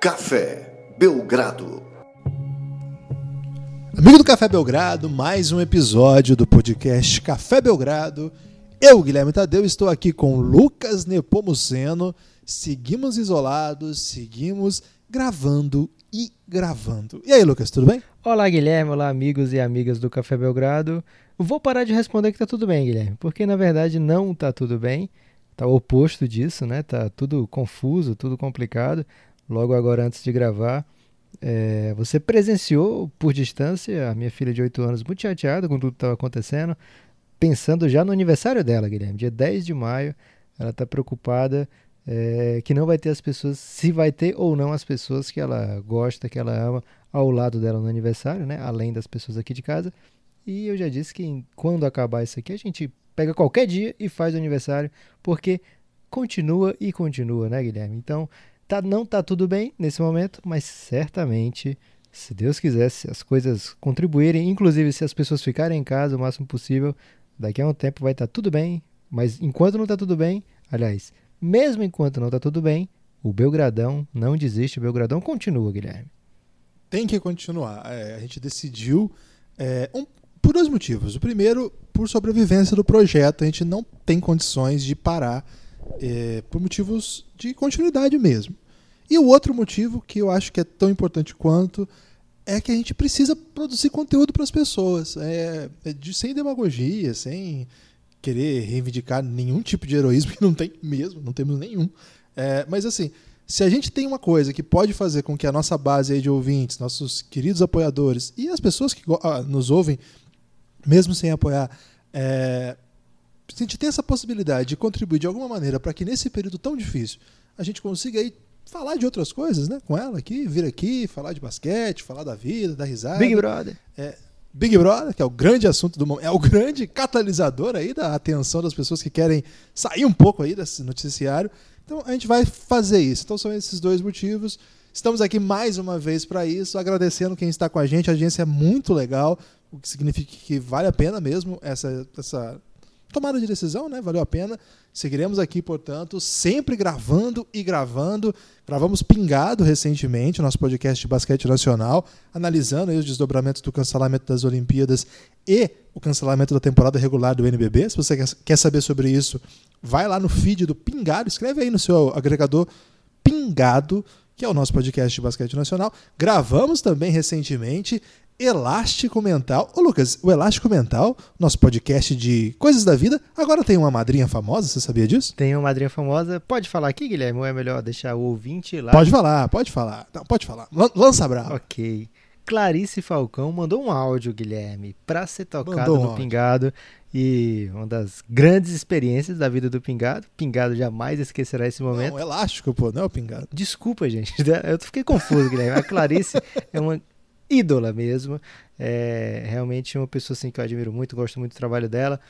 Café Belgrado. Amigo do Café Belgrado, mais um episódio do podcast Café Belgrado. Eu, Guilherme Tadeu, estou aqui com Lucas Nepomuceno. Seguimos isolados, seguimos gravando e gravando. E aí, Lucas, tudo bem? Olá, Guilherme. Olá, amigos e amigas do Café Belgrado. Vou parar de responder que tá tudo bem, Guilherme, porque na verdade não tá tudo bem. Tá o oposto disso, né? Tá tudo confuso, tudo complicado. Logo agora, antes de gravar, é, você presenciou por distância a minha filha de 8 anos muito chateada com tudo que estava acontecendo, pensando já no aniversário dela, Guilherme, dia 10 de maio. Ela está preocupada é, que não vai ter as pessoas, se vai ter ou não as pessoas que ela gosta, que ela ama ao lado dela no aniversário, né? Além das pessoas aqui de casa. E eu já disse que quando acabar isso aqui, a gente pega qualquer dia e faz o aniversário, porque continua e continua, né, Guilherme? Então, tá, não tá tudo bem nesse momento, mas certamente, se Deus quiser, se as coisas contribuírem, inclusive se as pessoas ficarem em casa o máximo possível, daqui a um tempo vai estar tá tudo bem. Mas enquanto não tá tudo bem, aliás, mesmo enquanto não tá tudo bem, o Belgradão não desiste, o Belgradão continua, Guilherme. Tem que continuar. É, a gente decidiu é, um, por dois motivos. O primeiro, por sobrevivência do projeto, a gente não tem condições de parar é, por motivos de continuidade mesmo. E o outro motivo, que eu acho que é tão importante quanto, é que a gente precisa produzir conteúdo para as pessoas. É, é de, sem demagogia, sem querer reivindicar nenhum tipo de heroísmo, que não tem mesmo, não temos nenhum. É, mas assim, se a gente tem uma coisa que pode fazer com que a nossa base de ouvintes, nossos queridos apoiadores e as pessoas que ah, nos ouvem mesmo sem apoiar, é, se a gente tem essa possibilidade de contribuir de alguma maneira para que nesse período tão difícil a gente consiga aí falar de outras coisas, né? Com ela aqui, vir aqui, falar de basquete, falar da vida, da risada. Big Brother. É, Big Brother, que é o grande assunto do momento, é o grande catalisador aí da atenção das pessoas que querem sair um pouco aí desse noticiário. Então a gente vai fazer isso. Então são esses dois motivos. Estamos aqui mais uma vez para isso, agradecendo quem está com a gente. A audiência é muito legal o que significa que vale a pena mesmo essa, essa tomada de decisão, né? Valeu a pena. Seguiremos aqui, portanto, sempre gravando e gravando. Gravamos Pingado recentemente, nosso podcast de basquete nacional, analisando os desdobramentos do cancelamento das Olimpíadas e o cancelamento da temporada regular do NBB. Se você quer saber sobre isso, vai lá no feed do Pingado, escreve aí no seu agregador Pingado, que é o nosso podcast de basquete nacional. Gravamos também recentemente Elástico Mental. Ô Lucas, o Elástico Mental, nosso podcast de coisas da vida, agora tem uma madrinha famosa, você sabia disso? Tem uma madrinha famosa. Pode falar aqui, Guilherme, ou é melhor deixar o ouvinte lá? Pode falar, pode falar. Não, pode falar. Lança brava. Ok. Clarice Falcão mandou um áudio, Guilherme, para ser tocado um no áudio. Pingado. E uma das grandes experiências da vida do Pingado. Pingado jamais esquecerá esse momento. Não, elástico, pô, não é o Pingado. Desculpa, gente. Eu fiquei confuso, Guilherme. A Clarice é uma ídola mesmo. É realmente uma pessoa assim, que eu admiro muito, gosto muito do trabalho dela.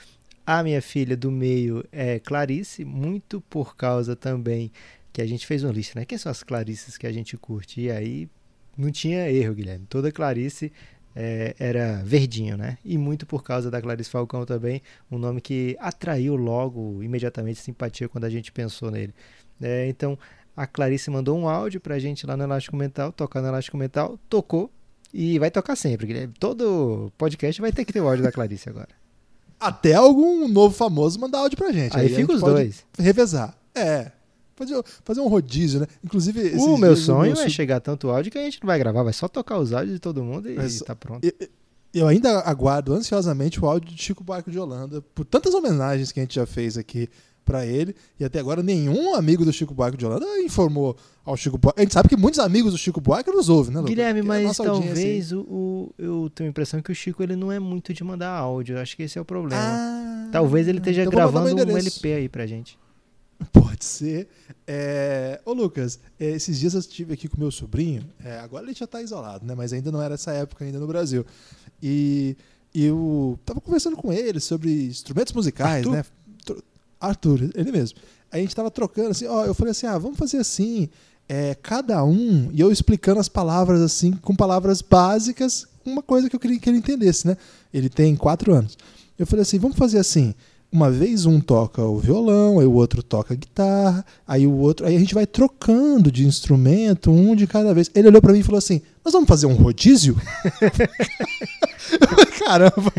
A minha filha do meio é Clarice, muito por causa também que a gente fez uma lista, né? Quem são as Clarices que a gente curte? E aí não tinha erro, Guilherme. Toda Clarice é, era verdinho, né? E muito por causa da Clarice Falcão também, um nome que atraiu logo, imediatamente, simpatia quando a gente pensou nele. É, então, a Clarice mandou um áudio pra gente lá no Elástico Mental, tocar no Elástico Mental, tocou, e vai tocar sempre, Guilherme. Todo podcast vai ter que ter o áudio da Clarice agora. Até algum novo famoso mandar áudio pra gente. Aí, Aí fica os dois. Revezar. É. Fazer, fazer um rodízio, né? Inclusive. O meu sonho meu... é chegar tanto áudio que a gente não vai gravar, vai só tocar os áudios de todo mundo e Mas, tá pronto. Eu, eu ainda aguardo ansiosamente o áudio de Chico Buarque de Holanda, por tantas homenagens que a gente já fez aqui para ele. E até agora nenhum amigo do Chico Buarque de Holanda informou ao Chico Buarque. A gente sabe que muitos amigos do Chico Buarque nos ouvem, né, Guilherme, mas talvez o, o, eu tenho a impressão que o Chico ele não é muito de mandar áudio. Eu acho que esse é o problema. Ah, talvez ele esteja então gravando um LP aí pra gente. Pode ser. É... Ô, Lucas, é, esses dias eu estive aqui com meu sobrinho. É, agora ele já está isolado, né? Mas ainda não era essa época ainda no Brasil. E eu estava conversando com ele sobre instrumentos musicais, Arthur? né? Arthur, ele mesmo. Aí a gente tava trocando assim, ó, eu falei assim, ah, vamos fazer assim, é, cada um, e eu explicando as palavras assim, com palavras básicas, uma coisa que eu queria que ele entendesse, né? Ele tem quatro anos. Eu falei assim, vamos fazer assim, uma vez um toca o violão, aí o outro toca a guitarra, aí o outro, aí a gente vai trocando de instrumento, um de cada vez. Ele olhou para mim e falou assim: "Nós vamos fazer um rodízio?" Caramba.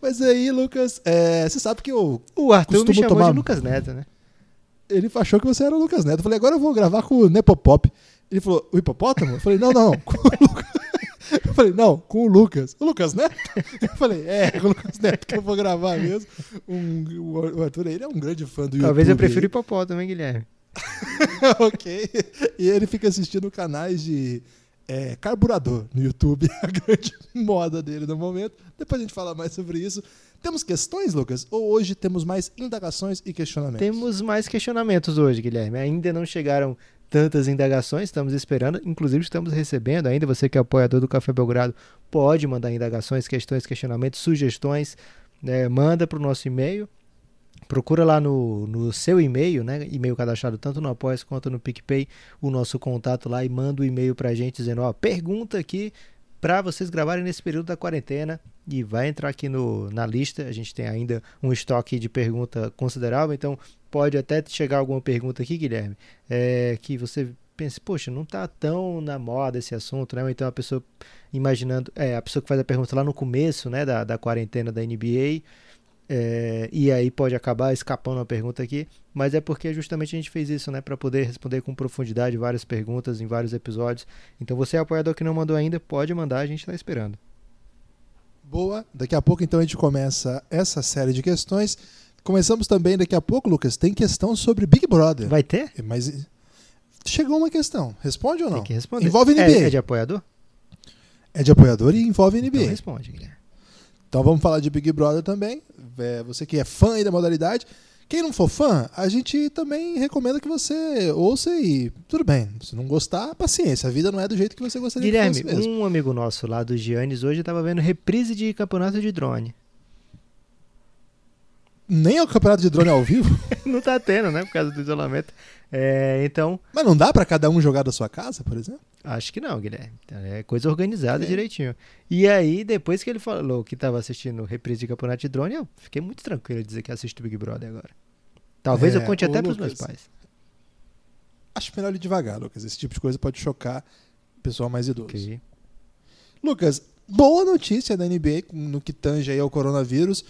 Mas aí, Lucas, é, você sabe que eu O Arthur me chamou tomar- de Lucas Neto, né? Ele achou que você era o Lucas Neto. Eu falei: "Agora eu vou gravar com o Nepopop". Ele falou: "O hipopótamo?" Eu falei: "Não, não, não. Com o Lucas." Eu falei, não, com o Lucas. O Lucas Neto? Eu falei, é, com o Lucas Neto que eu vou gravar mesmo. Um, o Arthur, ele é um grande fã do Talvez eu YouTube prefira aí. hipopótamo, hein, Guilherme? ok. E ele fica assistindo canais de é, carburador no YouTube, a grande moda dele no momento. Depois a gente fala mais sobre isso. Temos questões, Lucas? Ou hoje temos mais indagações e questionamentos? Temos mais questionamentos hoje, Guilherme. Ainda não chegaram tantas indagações, estamos esperando, inclusive estamos recebendo ainda. Você que é apoiador do Café Belgrado pode mandar indagações, questões, questionamentos, sugestões. né? manda para o nosso e-mail. Procura lá no, no seu e-mail, né? E-mail cadastrado tanto no Apoia quanto no PicPay, o nosso contato lá e manda o e-mail pra gente dizendo, ó, pergunta aqui para vocês gravarem nesse período da quarentena e vai entrar aqui no, na lista. A gente tem ainda um estoque de pergunta considerável, então pode até chegar alguma pergunta aqui, Guilherme, é, que você pense, poxa, não tá tão na moda esse assunto, né? Ou então a pessoa imaginando, é, a pessoa que faz a pergunta lá no começo, né, da, da quarentena da NBA, é, e aí pode acabar escapando uma pergunta aqui, mas é porque justamente a gente fez isso, né, para poder responder com profundidade várias perguntas em vários episódios. Então você é apoiador que não mandou ainda, pode mandar, a gente está esperando. Boa. Daqui a pouco, então, a gente começa essa série de questões. Começamos também daqui a pouco, Lucas. Tem questão sobre Big Brother. Vai ter? Mas chegou uma questão. Responde ou não? Tem que responder. Envolve NBA. É, é de apoiador? É de apoiador e envolve NBA. Então responde, Guilherme. Então vamos falar de Big Brother também. É, você que é fã aí da modalidade. Quem não for fã, a gente também recomenda que você ouça e tudo bem. Se não gostar, paciência. A vida não é do jeito que você gostaria Guilherme, que fosse mesmo. um amigo nosso lá do Giannis hoje estava vendo reprise de campeonato de drone. Nem é o campeonato de drone ao vivo. Não tá tendo, né? Por causa do isolamento. É, então, Mas não dá pra cada um jogar da sua casa, por exemplo? acho que não, Guilherme. É coisa organizada É. direitinho. E aí, depois que ele falou que estava assistindo reprise de campeonato de drone, eu fiquei muito tranquilo de dizer que assisto Big Brother agora. Talvez É, eu conte até pros meus pais. Acho melhor ir devagar, Lucas. Esse tipo de coisa pode chocar o pessoal mais idoso. Ok. Lucas, boa notícia da NBA no que tange aí ao coronavírus.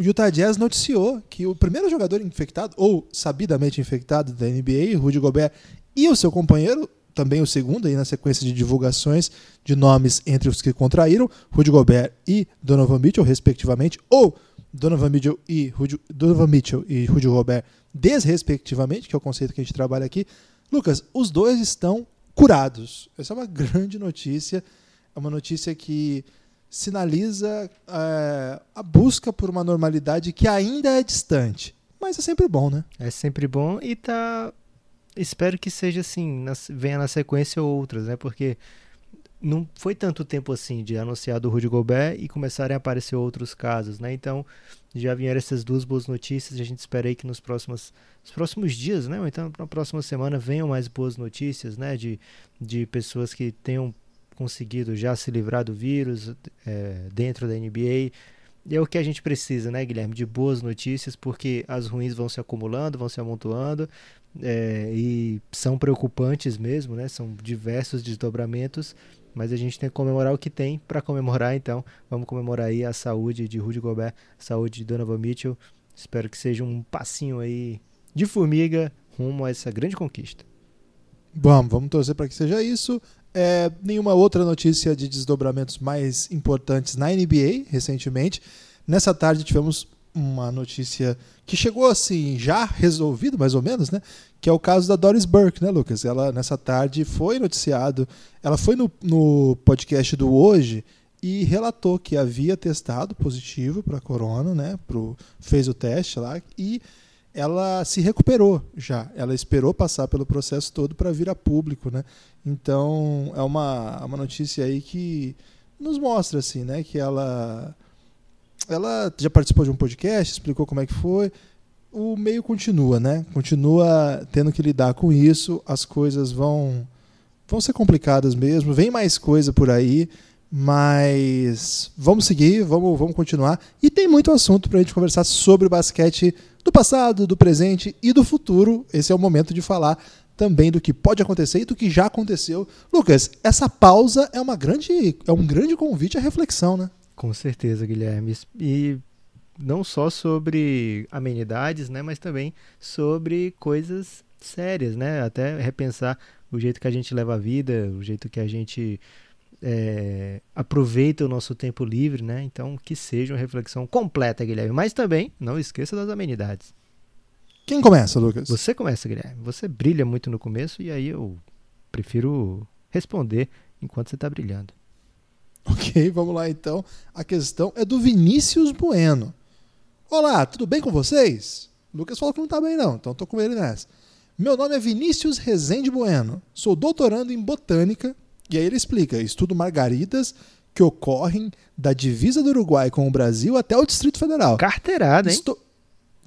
O Utah Jazz noticiou que o primeiro jogador infectado, ou sabidamente infectado da NBA, Rudy Gobert, e o seu companheiro, também o segundo aí na sequência de divulgações de nomes entre os que contraíram, Rudy Gobert e Donovan Mitchell, respectivamente, ou Donovan Mitchell e Rudy, Donovan Mitchell e Rudy Gobert, desrespectivamente, que é o conceito que a gente trabalha aqui. Lucas, os dois estão curados. Essa é uma grande notícia. É uma notícia que sinaliza é, a busca por uma normalidade que ainda é distante. Mas é sempre bom, né? É sempre bom e tá. Espero que seja assim, na- venha na sequência outras, né? Porque não foi tanto tempo assim de anunciar do Rudy Gobert e começarem a aparecer outros casos, né? Então já vieram essas duas boas notícias e a gente espera aí que nos próximos, nos próximos dias, né? Ou então na próxima semana venham mais boas notícias, né? De, de pessoas que tenham conseguido já se livrar do vírus é, dentro da NBA. E é o que a gente precisa, né, Guilherme? De boas notícias, porque as ruins vão se acumulando, vão se amontoando, é, e são preocupantes mesmo, né? São diversos desdobramentos, mas a gente tem que comemorar o que tem para comemorar, então vamos comemorar aí a saúde de Rudy Gobert, a saúde de Donovan Mitchell. Espero que seja um passinho aí de formiga rumo a essa grande conquista. Vamos, vamos torcer para que seja isso. É, nenhuma outra notícia de desdobramentos mais importantes na NBA recentemente. Nessa tarde tivemos uma notícia que chegou assim, já resolvido mais ou menos, né? Que é o caso da Doris Burke, né, Lucas? Ela nessa tarde foi noticiado, ela foi no, no podcast do Hoje e relatou que havia testado positivo para corona, né? Pro, fez o teste lá e ela se recuperou já. Ela esperou passar pelo processo todo para vir a público, né? Então é uma, uma notícia aí que nos mostra assim, né? Que ela ela já participou de um podcast, explicou como é que foi. O meio continua, né? Continua tendo que lidar com isso. As coisas vão vão ser complicadas mesmo. Vem mais coisa por aí, Mas vamos seguir, vamos, vamos continuar. E tem muito assunto para a gente conversar sobre o basquete do passado, do presente e do futuro. Esse é o momento de falar também do que pode acontecer e do que já aconteceu. Lucas, essa pausa é uma grande, é um grande convite à reflexão, né? Com certeza, Guilherme. E não só sobre amenidades, né, mas também sobre coisas sérias, né? Até repensar o jeito que a gente leva a vida, o jeito que a gente é, aproveita o nosso tempo livre, né? Então, que seja uma reflexão completa, Guilherme. Mas também, não esqueça das amenidades. Quem começa, Lucas? Você começa, Guilherme. Você brilha muito no começo e aí eu prefiro responder enquanto você está brilhando. Ok, vamos lá então. A questão é do Vinícius Bueno. Olá, tudo bem com vocês? Lucas falou que não está bem não, então estou com ele nessa. Meu nome é Vinícius Rezende Bueno. Sou doutorando em botânica e aí ele explica: estudo margaridas que ocorrem da divisa do Uruguai com o Brasil até o Distrito Federal. Carteirada, hein? Estou...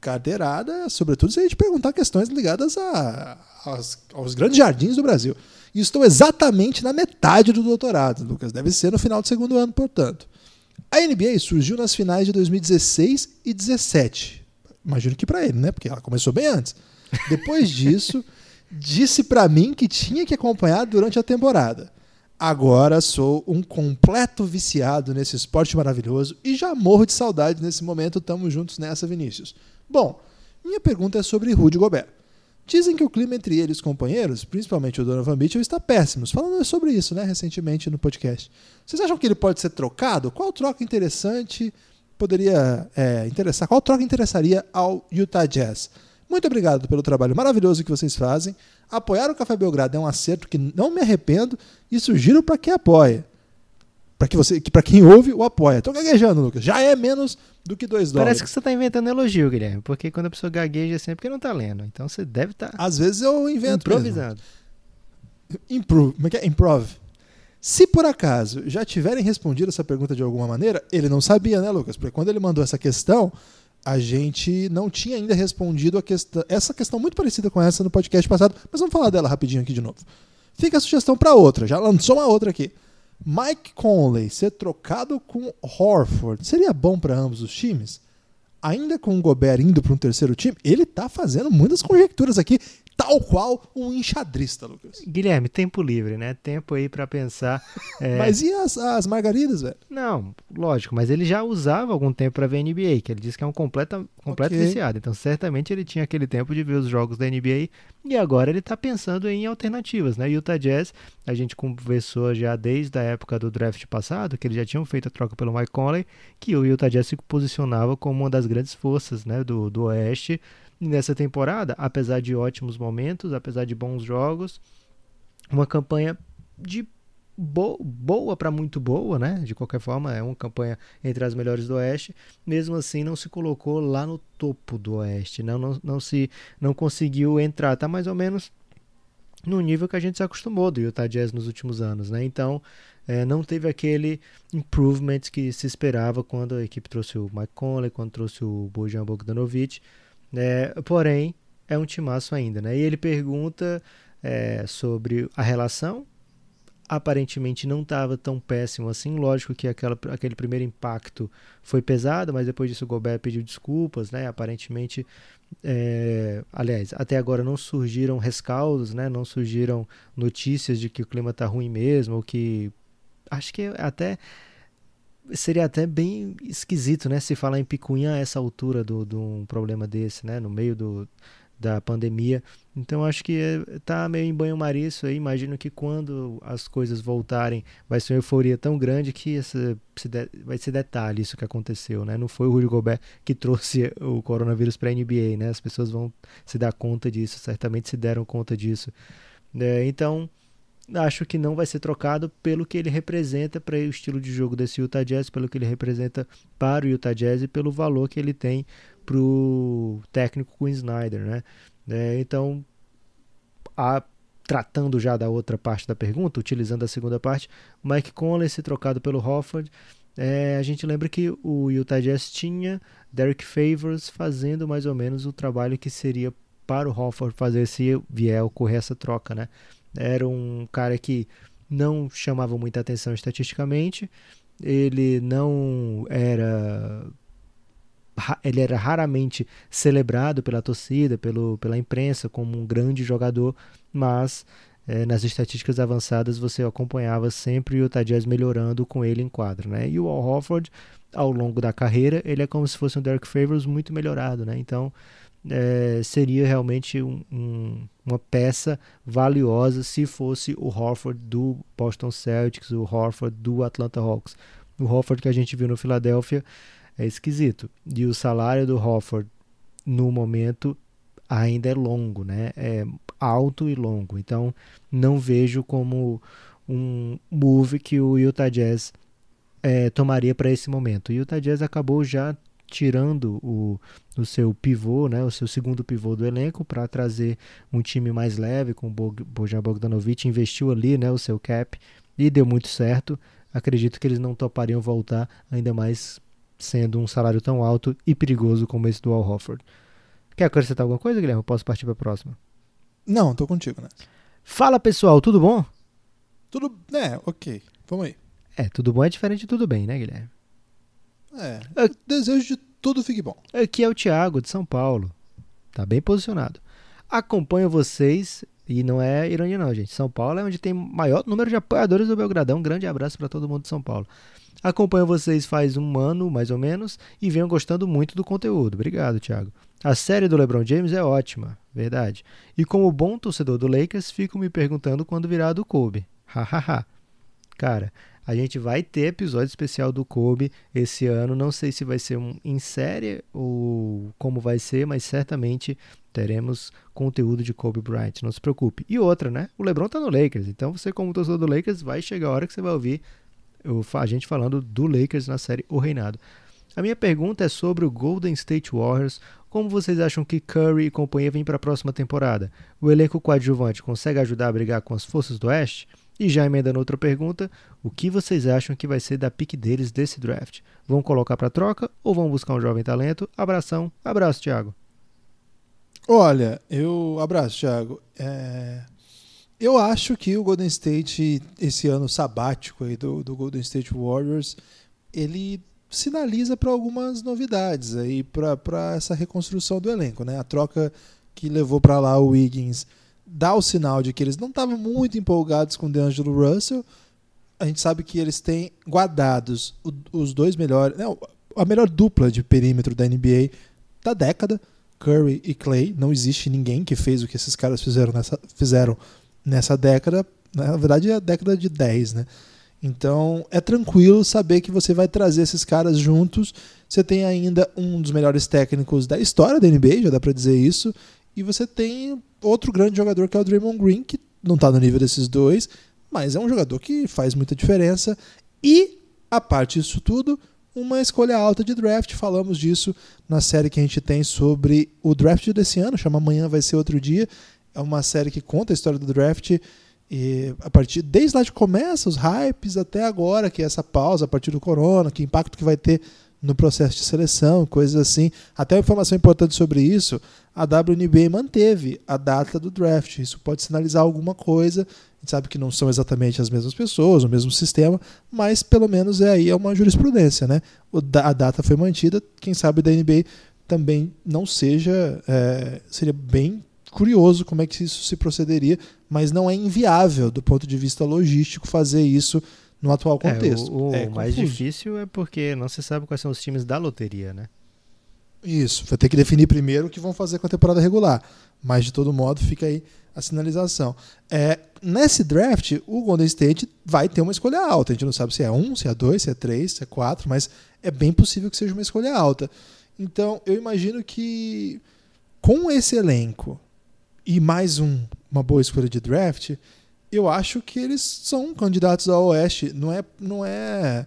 Carteirada, sobretudo se a gente perguntar questões ligadas a, aos, aos grandes jardins do Brasil. E estou exatamente na metade do doutorado, Lucas. Deve ser no final do segundo ano, portanto. A NBA surgiu nas finais de 2016 e 2017. Imagino que para ele, né? Porque ela começou bem antes. Depois disso, disse para mim que tinha que acompanhar durante a temporada. Agora sou um completo viciado nesse esporte maravilhoso e já morro de saudade nesse momento. Tamo juntos nessa, Vinícius. Bom, minha pergunta é sobre Rudy Gobert. Dizem que o clima entre eles, companheiros, principalmente o Donovan Mitchell, está péssimo. Falando sobre isso, né, recentemente no podcast. Vocês acham que ele pode ser trocado? Qual troca interessante poderia é, interessar? Qual troca interessaria ao Utah Jazz? Muito obrigado pelo trabalho maravilhoso que vocês fazem. Apoiar o Café Belgrado é um acerto que não me arrependo e sugiro para quem apoia. Para que você, para quem ouve, o apoia. Tô gaguejando, Lucas. Já é menos do que dois dólares. Parece que você está inventando elogio, Guilherme, porque quando a pessoa gagueja é sempre porque não está lendo. Então você deve estar. Tá Às vezes eu invento. Improvisando. Improve. Como é que é? Improv. Se por acaso já tiverem respondido essa pergunta de alguma maneira, ele não sabia, né, Lucas? Porque quando ele mandou essa questão, a gente não tinha ainda respondido essa questão muito parecida com essa no podcast passado, mas vamos falar dela rapidinho aqui de novo. Fica a sugestão para outra, já lançou uma outra aqui. Mike Conley ser trocado com Horford seria bom para ambos os times? Ainda com o Gobert indo para um terceiro time, ele está fazendo muitas conjecturas aqui tal qual um enxadrista, Lucas. Guilherme, tempo livre, né? Tempo aí para pensar. É... Mas e as, as margaridas, velho? Não, lógico, mas ele já usava algum tempo para ver NBA, que ele disse que é um completo, completo okay. viciado. Então, certamente ele tinha aquele tempo de ver os jogos da NBA e agora ele tá pensando em alternativas, né? Utah Jazz, a gente conversou já desde a época do draft passado, que eles já tinham feito a troca pelo Mike Conley, que o Utah Jazz se posicionava como uma das grandes forças, né, do, do Oeste nessa temporada, apesar de ótimos momentos, apesar de bons jogos, uma campanha de bo boa para muito boa, né? De qualquer forma, é uma campanha entre as melhores do Oeste. Mesmo assim, não se colocou lá no topo do Oeste, não, não, não se não conseguiu entrar, tá mais ou menos no nível que a gente se acostumou do Utah Jazz nos últimos anos, né? Então, é, não teve aquele improvement que se esperava quando a equipe trouxe o Mike Conley, quando trouxe o Bojan Bogdanovic. É, porém, é um timaço ainda. Né? E ele pergunta é, sobre a relação. Aparentemente não estava tão péssimo assim. Lógico que aquela, aquele primeiro impacto foi pesado, mas depois disso o Gobert pediu desculpas. Né? Aparentemente, é, aliás, até agora não surgiram rescaldos, né? não surgiram notícias de que o clima está ruim mesmo, ou que. Acho que até seria até bem esquisito, né, se falar em picuinha a essa altura do, de um problema desse, né, no meio do, da pandemia. Então acho que é, tá meio em banho-maria isso aí. Imagino que quando as coisas voltarem, vai ser uma euforia tão grande que essa, se de, vai ser detalhe isso que aconteceu, né? Não foi o Rudy Gobert que trouxe o coronavírus para a NBA, né? As pessoas vão se dar conta disso, certamente se deram conta disso. É, então acho que não vai ser trocado pelo que ele representa para o estilo de jogo desse Utah Jazz, pelo que ele representa para o Utah Jazz e pelo valor que ele tem para o técnico Quinn Snyder, né? É, então, a, tratando já da outra parte da pergunta, utilizando a segunda parte, Mike Conley ser trocado pelo Hofford, é, a gente lembra que o Utah Jazz tinha Derek Favors fazendo mais ou menos o trabalho que seria para o Hofford fazer se vier ocorrer essa troca, né? Era um cara que não chamava muita atenção estatisticamente, ele não era ele era raramente celebrado pela torcida, pelo, pela imprensa como um grande jogador, mas é, nas estatísticas avançadas você acompanhava sempre o Jazz melhorando com ele em quadra, né? E o Al Horford, ao longo da carreira, ele é como se fosse um Derek Favors muito melhorado, né? Então é, seria realmente um, um, uma peça valiosa se fosse o Horford do Boston Celtics, o Horford do Atlanta Hawks. O Horford que a gente viu no Philadelphia é esquisito. E o salário do Horford no momento ainda é longo, né? É alto e longo. Então não vejo como um move que o Utah Jazz é, tomaria para esse momento. O Utah Jazz acabou já tirando o, o seu pivô, né, o seu segundo pivô do elenco para trazer um time mais leve com o Bojan Bogdanovic, investiu ali né, o seu cap e deu muito certo. Acredito que eles não topariam voltar, ainda mais sendo um salário tão alto e perigoso como esse do Al Hofford. Quer acrescentar alguma coisa, Guilherme? Eu posso partir para a próxima? Não, tô contigo, né? Fala pessoal, tudo bom? Tudo. É, ok. Vamos aí. É, tudo bom é diferente de tudo bem, né, Guilherme? É. Eu desejo de tudo fique bom. Aqui é o Thiago, de São Paulo. Tá bem posicionado. Acompanho vocês, e não é ironia, não, gente. São Paulo é onde tem maior número de apoiadores do Belgradão. Um grande abraço para todo mundo de São Paulo. Acompanho vocês faz um ano, mais ou menos, e venho gostando muito do conteúdo. Obrigado, Thiago. A série do LeBron James é ótima, verdade. E como bom torcedor do Lakers, fico me perguntando quando virá do Kobe. Hahaha. Cara, a gente vai ter episódio especial do Kobe esse ano. Não sei se vai ser um em série ou como vai ser, mas certamente teremos conteúdo de Kobe Bryant. Não se preocupe. E outra, né? O LeBron tá no Lakers. Então você, como torcedor do Lakers, vai chegar a hora que você vai ouvir a gente falando do Lakers na série O Reinado. A minha pergunta é sobre o Golden State Warriors. Como vocês acham que Curry e companhia vêm para a próxima temporada? O elenco coadjuvante consegue ajudar a brigar com as forças do Oeste? E já emendando outra pergunta, o que vocês acham que vai ser da pique deles desse draft? Vão colocar para troca ou vão buscar um jovem talento? Abração, abraço, Thiago. Olha, eu abraço, Thiago. É... Eu acho que o Golden State, esse ano sabático aí do, do Golden State Warriors, ele sinaliza para algumas novidades aí para essa reconstrução do elenco, né? A troca que levou para lá o Wiggins dá o sinal de que eles não estavam muito empolgados com o DeAngelo Russell. A gente sabe que eles têm guardados os dois melhores, não, a melhor dupla de perímetro da NBA da década, Curry e Clay. Não existe ninguém que fez o que esses caras fizeram nessa, fizeram nessa década, na verdade é a década de 10, né? Então é tranquilo saber que você vai trazer esses caras juntos. Você tem ainda um dos melhores técnicos da história da NBA, já dá para dizer isso. E você tem outro grande jogador que é o Draymond Green, que não está no nível desses dois, mas é um jogador que faz muita diferença. E, a parte disso tudo, uma escolha alta de draft. Falamos disso na série que a gente tem sobre o draft desse ano, chama Amanhã Vai Ser Outro Dia. É uma série que conta a história do draft e a partir desde lá de começa os hypes até agora, que é essa pausa a partir do corona, que impacto que vai ter no processo de seleção, coisas assim. Até uma informação importante sobre isso, a WNBA manteve a data do draft. Isso pode sinalizar alguma coisa. A gente sabe que não são exatamente as mesmas pessoas, o mesmo sistema, mas pelo menos é aí é uma jurisprudência, né? a data foi mantida. Quem sabe da NBA também não seja, é, seria bem curioso como é que isso se procederia, mas não é inviável do ponto de vista logístico fazer isso no atual contexto. É, o, o é mais difícil é porque não se sabe quais são os times da loteria, né? Isso, vai ter que definir primeiro o que vão fazer com a temporada regular. Mas de todo modo fica aí a sinalização. É, nesse draft, o Golden State vai ter uma escolha alta. A gente não sabe se é um, se é dois, se é três, se é quatro, mas é bem possível que seja uma escolha alta. Então eu imagino que com esse elenco e mais um, uma boa escolha de draft, eu acho que eles são candidatos ao Oeste. Não é, não é,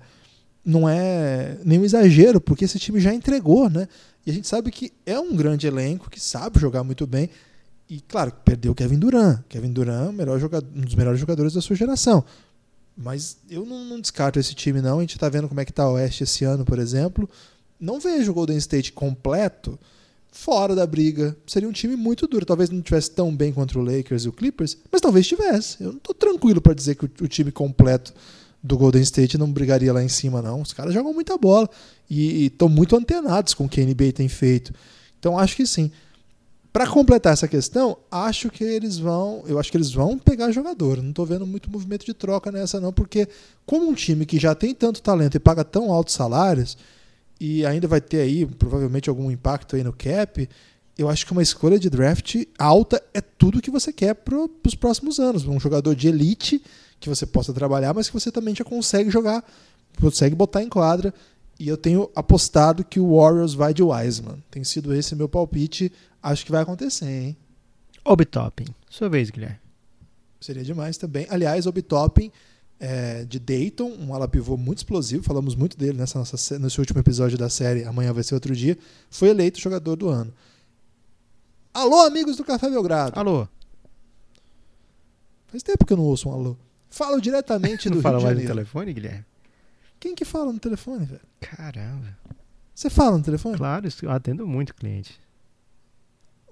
não é nenhum exagero, porque esse time já entregou, né? E a gente sabe que é um grande elenco que sabe jogar muito bem. E claro, perdeu o Kevin Durant. Kevin Durant, melhor jogador, um dos melhores jogadores da sua geração. Mas eu não, não descarto esse time, não. A gente está vendo como é que está o Oeste esse ano, por exemplo. Não vejo o Golden State completo fora da briga. Seria um time muito duro. Talvez não tivesse tão bem contra o Lakers e o Clippers, mas talvez tivesse. Eu não tô tranquilo para dizer que o, o, time completo do Golden State não brigaria lá em cima, não. Os caras jogam muita bola e estão muito antenados com o que a NBA tem feito. Então acho que sim. Para completar essa questão, acho que eles vão, eu acho que eles vão pegar jogador. Não estou vendo muito movimento de troca nessa não, porque como um time que já tem tanto talento e paga tão altos salários e ainda vai ter aí provavelmente algum impacto aí no cap, eu acho que uma escolha de draft alta é tudo que você quer para os próximos anos. Um jogador de elite que você possa trabalhar, mas que você também já consegue jogar, consegue botar em quadra. E eu tenho apostado que o Warriors vai de Wiseman. Tem sido esse meu palpite. Acho que vai acontecer, hein? Obitopping. Sua vez, Guilherme. Seria demais também. Aliás, Obitopping é, de Dayton, um ala pivô muito explosivo, falamos muito dele nessa nossa, nesse último episódio da série Amanhã Vai Ser Outro Dia, foi eleito jogador do ano. Alô, amigos do Café Belgrado. Alô. Faz tempo que eu não ouço um alô. Falo diretamente do não fala Rio de mais no telefone, Guilherme? Quem que fala no telefone, velho? Caramba. Você fala no telefone? Claro, eu atendo muito cliente.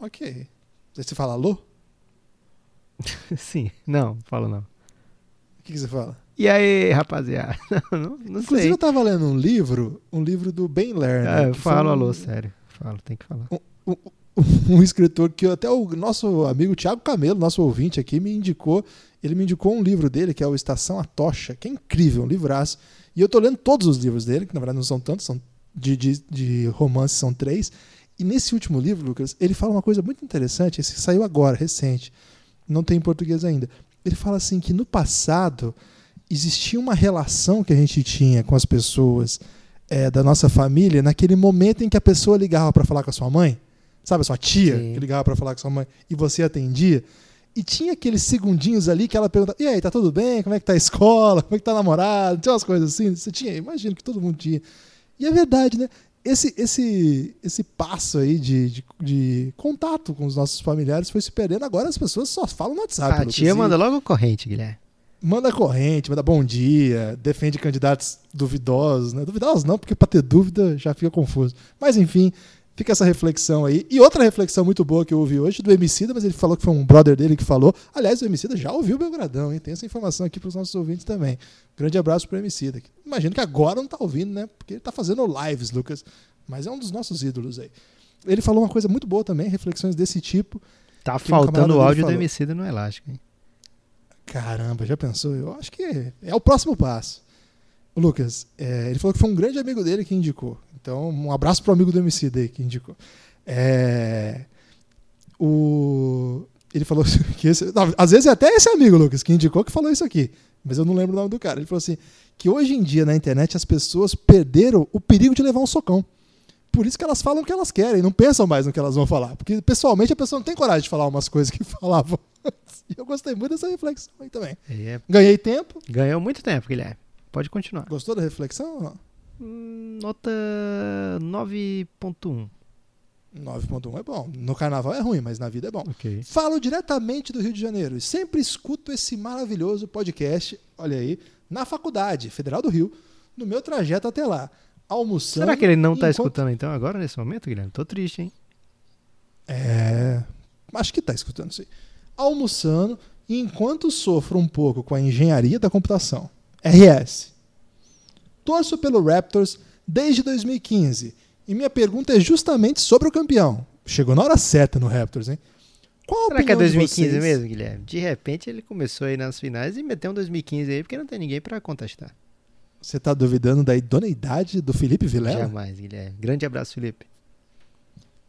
Ok. Você fala alô? Sim. Não, falo não. O que, que você fala? E aí, rapaziada? Não, não, Inclusive, sei. eu tava lendo um livro, um livro do Ben Lerner. Ah, eu falo um- alô, sério. Falo, tem que falar. um, um escritor que até o nosso amigo Tiago Camelo, nosso ouvinte aqui, me indicou. Ele me indicou um livro dele, que é o Estação A Tocha, que é incrível, um livraço. E eu tô lendo todos os livros dele, que na verdade não são tantos, são de, de, de romance são três. E nesse último livro, Lucas, ele fala uma coisa muito interessante, esse saiu agora, recente, não tem em português ainda. Ele fala assim que no passado existia uma relação que a gente tinha com as pessoas é, da nossa família naquele momento em que a pessoa ligava para falar com a sua mãe, sabe, a sua tia Sim. que ligava para falar com a sua mãe e você atendia. E tinha aqueles segundinhos ali que ela perguntava: E aí, tá tudo bem? Como é que tá a escola? Como é que tá o namorado? Tinha umas coisas assim. Você tinha? Imagino que todo mundo tinha. E é verdade, né? Esse, esse, esse passo aí de, de, de contato com os nossos familiares foi se perdendo. Agora as pessoas só falam no WhatsApp. a tia manda logo corrente, Guilherme. manda corrente, manda bom dia, defende candidatos duvidosos, né? Duvidosos não, porque para ter dúvida já fica confuso. Mas enfim, fica essa reflexão aí. E outra reflexão muito boa que eu ouvi hoje do Emicida, mas ele falou que foi um brother dele que falou. Aliás, o Emicida já ouviu o Belgradão, hein? Tem essa informação aqui para os nossos ouvintes também. Grande abraço pro Emicida. Imagino que agora não tá ouvindo, né? Porque ele tá fazendo lives, Lucas. Mas é um dos nossos ídolos aí. Ele falou uma coisa muito boa também, reflexões desse tipo. Tá um faltando o áudio do. Emicida no Elástico, hein? Caramba, já pensou? Eu acho que é o próximo passo. O Lucas, é, ele falou que foi um grande amigo dele que indicou. Então, um abraço pro amigo do MC daí que indicou. É, o, ele falou que esse, às vezes é até esse amigo, Lucas, que indicou que falou isso aqui. Mas eu não lembro o nome do cara. Ele falou assim: que hoje em dia na internet as pessoas perderam o perigo de levar um socão. Por isso que elas falam o que elas querem, não pensam mais no que elas vão falar. Porque pessoalmente a pessoa não tem coragem de falar umas coisas que falavam. E eu gostei muito dessa reflexão aí também. É- Ganhei tempo. Ganhou muito tempo, Guilherme. Pode continuar. Gostou da reflexão ou não? Nota 9.1. 9.1 é bom. No carnaval é ruim, mas na vida é bom. Ok. Falo diretamente do Rio de Janeiro e sempre escuto esse maravilhoso podcast, olha aí, na faculdade Federal do Rio, no meu trajeto até lá. Almoçando. Será que ele não tá enquanto- escutando então agora, nesse momento, Guilherme? Tô triste, hein? É. Acho que tá escutando sim. Almoçando e enquanto sofro um pouco com a engenharia da computação. RS. Torço pelo Raptors desde 2015. E minha pergunta é justamente sobre o campeão. Chegou na hora certa no Raptors, hein? Qual Será que é opinião de 2015 vocês? mesmo, Guilherme? De repente ele começou aí nas finais e meteu um 2015 aí porque não tem ninguém pra contestar. Você tá duvidando da idoneidade do Felipe Vilela? Jamais, Guilherme. Grande abraço, Felipe.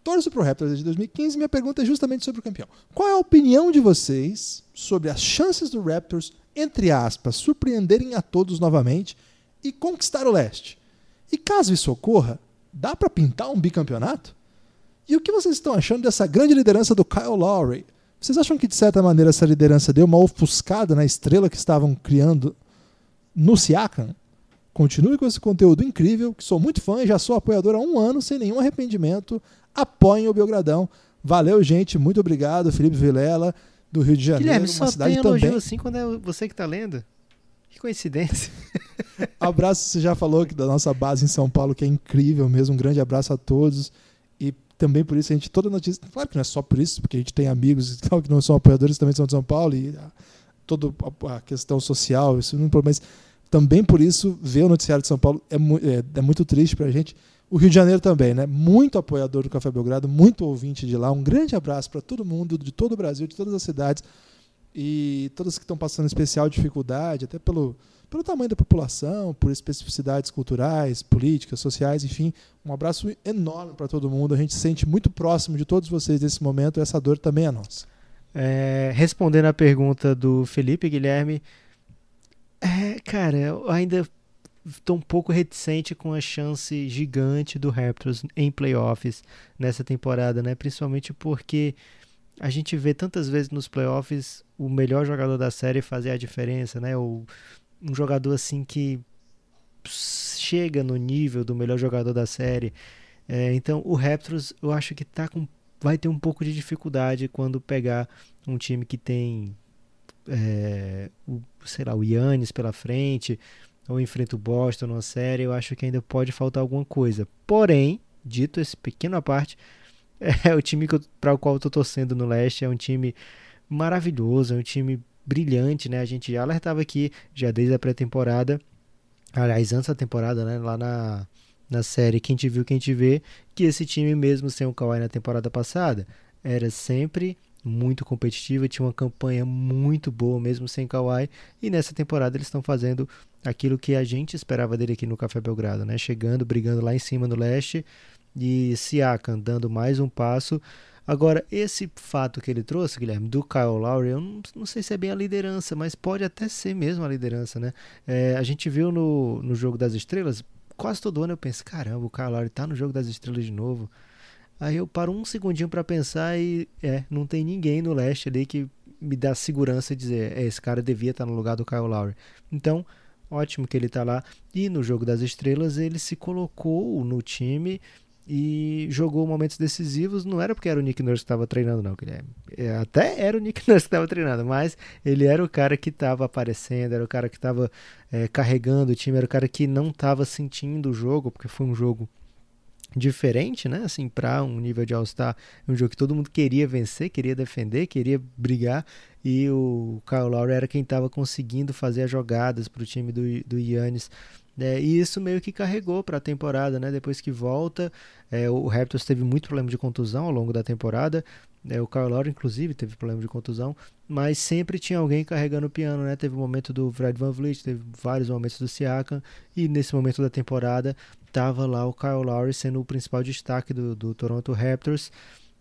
Torço pro Raptors desde 2015 e minha pergunta é justamente sobre o campeão. Qual é a opinião de vocês sobre as chances do Raptors, entre aspas, surpreenderem a todos novamente e conquistar o leste? E caso isso ocorra, dá pra pintar um bicampeonato? E o que vocês estão achando dessa grande liderança do Kyle Lowry? Vocês acham que de certa maneira essa liderança deu uma ofuscada na estrela que estavam criando no Siakam? Continue com esse conteúdo incrível, que sou muito fã e já sou apoiador há um ano sem nenhum arrependimento. Apoiem o Belgradão. Valeu, gente. Muito obrigado, Felipe Vilela, do Rio de Janeiro. Guilherme, uma só cidade tem elogio também. assim quando é você que tá lendo. Que coincidência. Abraço, você já falou que da nossa base em São Paulo, que é incrível mesmo. Um grande abraço a todos. E também por isso a gente toda notícia, claro que não é só por isso, porque a gente tem amigos e tal que não são apoiadores também são de São Paulo e toda a questão social, isso não mas também por isso ver o noticiário de São Paulo é, é, é muito triste para a gente. O Rio de Janeiro também, né? Muito apoiador do Café Belgrado, muito ouvinte de lá. Um grande abraço para todo mundo, de todo o Brasil, de todas as cidades e todas que estão passando especial dificuldade, até pelo, pelo tamanho da população, por especificidades culturais, políticas, sociais, enfim. Um abraço enorme para todo mundo. A gente se sente muito próximo de todos vocês nesse momento. Essa dor também é nossa. É, respondendo à pergunta do Felipe Guilherme, é, cara, eu ainda estou um pouco reticente com a chance gigante do Raptors em playoffs nessa temporada, né? Principalmente porque a gente vê tantas vezes nos playoffs o melhor jogador da série fazer a diferença, né? Ou um jogador assim que chega no nível do melhor jogador da série. É, então o Raptors eu acho que tá com, vai ter um pouco de dificuldade quando pegar um time que tem é, o, sei lá, o Yannis pela frente ou enfrenta o Boston numa série, eu acho que ainda pode faltar alguma coisa. Porém, dito esse pequeno à parte, é o time para o qual eu tô torcendo no leste. É um time maravilhoso, é um time brilhante, né? A gente já alertava aqui, já desde a pré-temporada, aliás, antes da temporada, né? Lá na, na série Quem Te Viu, Quem Te Vê, que esse time, mesmo sem o Kawhi na temporada passada, era sempre muito competitiva, tinha uma campanha muito boa mesmo sem Kawhi, e nessa temporada eles estão fazendo aquilo que a gente esperava dele aqui no Café Belgrado, né? Chegando, brigando lá em cima no leste, de Siakam dando mais um passo. Agora, esse fato que ele trouxe, Guilherme, do Kyle Lowry, eu não, não sei se é bem a liderança, mas pode até ser mesmo a liderança, né? É, a gente viu no, no Jogo das Estrelas, quase todo ano eu penso, caramba, o Kyle Lowry tá no Jogo das Estrelas de novo. Aí eu paro um segundinho para pensar e, é, não tem ninguém no leste ali que me dá segurança de dizer, é, esse cara devia estar tá no lugar do Kyle Lowry. Então, ótimo que ele tá lá. E no Jogo das Estrelas ele se colocou no time e jogou momentos decisivos. Não era porque era o Nick Nurse que estava treinando, não, Guilherme. É, até era o Nick Nurse que estava treinando, mas ele era o cara que estava aparecendo, era o cara que estava é, carregando o time, era o cara que não estava sentindo o jogo, porque foi um jogo diferente, né? Assim, para um nível de All-Star, um jogo que todo mundo queria vencer, queria defender, queria brigar, e o Kyle Lowry era quem estava conseguindo fazer as jogadas para o time do, do é, e isso meio que carregou para a temporada, né? Depois que volta, é, o Raptors teve muito problema de contusão ao longo da temporada. É, o Kyle Lowry, inclusive, teve problema de contusão, mas sempre tinha alguém carregando o piano, né? Teve o momento do Fred Van Vliet, teve vários momentos do Siakam, e nesse momento da temporada estava lá o Kyle Lowry sendo o principal destaque do, do Toronto Raptors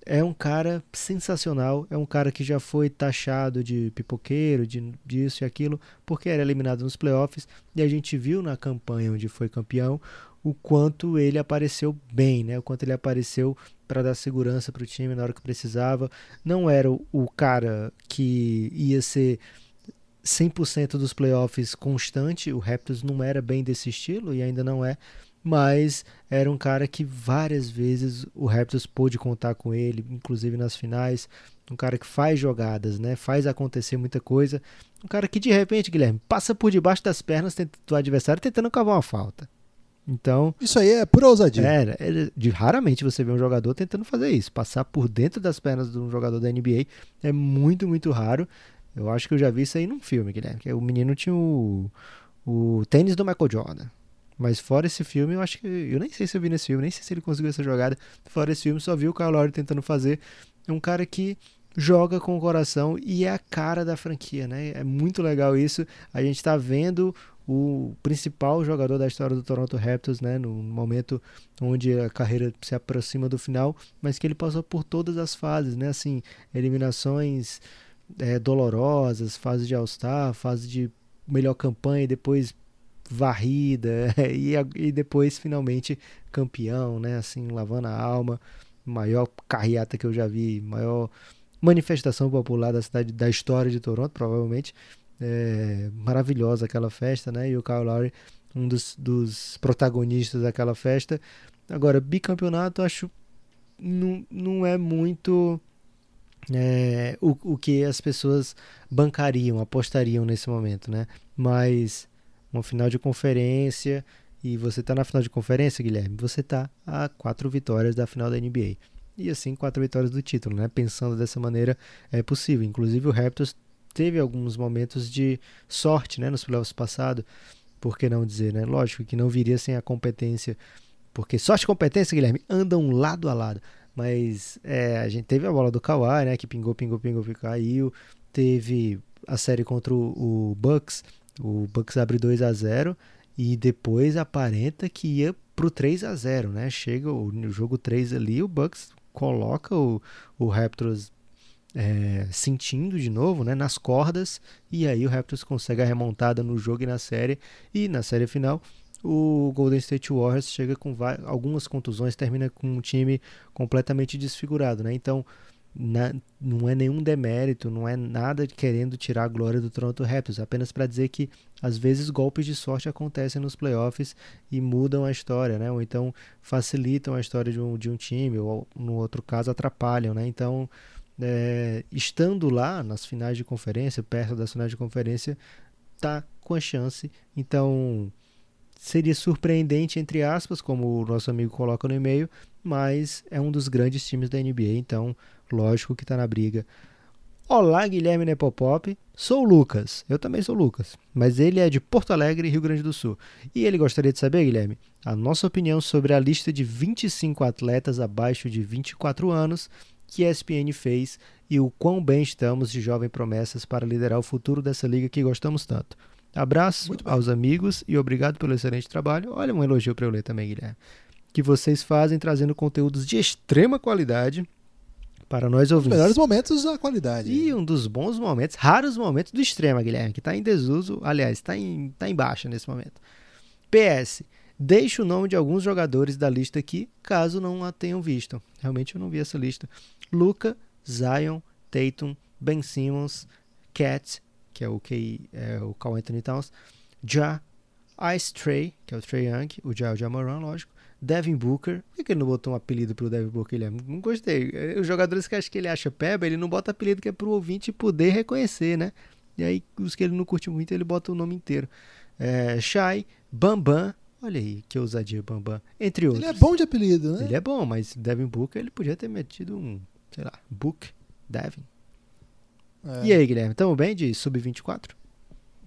é um cara sensacional, é um cara que já foi taxado de pipoqueiro, de disso e aquilo, porque era eliminado nos playoffs, e a gente viu na campanha onde foi campeão o quanto ele apareceu bem, né? O quanto ele apareceu para dar segurança para o time na hora que precisava. Não era o, o cara que ia ser 100% dos playoffs constante, o Raptors não era bem desse estilo e ainda não é, mas era um cara que várias vezes o Raptors pôde contar com ele, inclusive nas finais. Um cara que faz jogadas, né? Faz acontecer muita coisa. Um cara que de repente, Guilherme, passa por debaixo das pernas do adversário tentando cavar uma falta. Então. Isso aí é pura ousadia. É, é, de, raramente você vê um jogador tentando fazer isso. Passar por dentro das pernas de um jogador da NBA é muito, muito raro. Eu acho que eu já vi isso aí num filme, Guilherme. Que o menino tinha o, o tênis do Michael Jordan. Mas fora esse filme, eu acho que. Eu nem sei se eu vi nesse filme, nem sei se ele conseguiu essa jogada. Fora esse filme, só vi o Kyle Lowry tentando fazer. É um cara que joga com o coração e é a cara da franquia, né? É muito legal isso. A gente está vendo o principal jogador da história do Toronto Raptors, né, no momento onde a carreira se aproxima do final, mas que ele passou por todas as fases, né, assim, eliminações é, dolorosas, fase de All-Star, fase de melhor campanha e depois varrida e, e depois finalmente campeão, né? Assim, lavando a alma, maior carreata que eu já vi, maior manifestação popular da cidade, da história de Toronto, provavelmente. É, maravilhosa aquela festa, né? E o Kyle Lowry, um dos, dos protagonistas daquela festa. Agora, bicampeonato, acho não, não é muito é, o, o que as pessoas bancariam, apostariam nesse momento, né? Mas uma final de conferência e você está na final de conferência, Guilherme, você está a quatro vitórias da final da NBA. e assim quatro vitórias do título, né? Pensando dessa maneira é possível. Inclusive o Raptors teve alguns momentos de sorte, né, nos playoffs passados, por que não dizer, né? Lógico que não viria sem a competência, porque sorte e competência, Guilherme, andam lado a lado. Mas é, a gente teve a bola do Kawhi, né, que pingou, pingou, pingou, caiu. Teve a série contra o, o Bucks, o Bucks abre 2 a 0 e depois aparenta que ia pro 3 a 0 né? Chega o, o jogo 3 ali, o Bucks coloca o, o Raptors é, sentindo de novo, né, nas cordas, e aí o Raptors consegue a remontada no jogo e na série, e na série final o Golden State Warriors chega com algumas contusões, termina com um time completamente desfigurado, né? Então na, não é nenhum demérito, não é nada querendo tirar a glória do Toronto Raptors, apenas para dizer que às vezes golpes de sorte acontecem nos playoffs e mudam a história, né? Ou então facilitam a história de um, de um time, ou no outro caso atrapalham, né? Então, é, estando lá nas finais de conferência, perto das finais de conferência, tá com a chance. Então, seria surpreendente, entre aspas, como o nosso amigo coloca no e-mail, mas é um dos grandes times da NBA, então lógico que está na briga. Olá, Guilherme Nepopop. Sou o Lucas. Eu também sou o Lucas. Mas ele é de Porto Alegre, Rio Grande do Sul. E ele gostaria de saber, Guilherme, a nossa opinião sobre a lista de 25 atletas abaixo de 24 anos que a ESPN fez e o quão bem estamos de jovem promessas para liderar o futuro dessa liga que gostamos tanto. Abraço aos amigos e obrigado pelo excelente trabalho. Olha um elogio para eu ler também, Guilherme. Que vocês fazem trazendo conteúdos de extrema qualidade para nós ouvintes. Os melhores momentos da qualidade. E um dos bons momentos, raros momentos do extrema, Guilherme, que está em desuso, aliás, está em, tá em baixa nesse momento. PS, deixe o nome de alguns jogadores da lista aqui, caso não a tenham visto. Realmente eu não vi essa lista. Luca, Zion, Tatum, Ben Simmons, Cat, que é o, que, é o Carl Anthony Towns, Ja, Ice Trey, que é o Trey Young, o Ja, o Jamoran, lógico, Devin Booker. Por que ele não botou um apelido pro Devin Booker? Ele é, não gostei. Os jogadores que acham que ele acha peba, ele não bota apelido que é pro ouvinte poder reconhecer, né? E aí, os que ele não curte muito, ele bota o nome inteiro. É, Shai, Bambam. Olha aí, que ousadia, Bambam. Entre outros. Ele é bom de apelido, né? Ele é bom, mas Devin Booker, ele podia ter metido um, sei lá, Book, Devin. É. E aí, Guilherme, tamo bem de sub-24?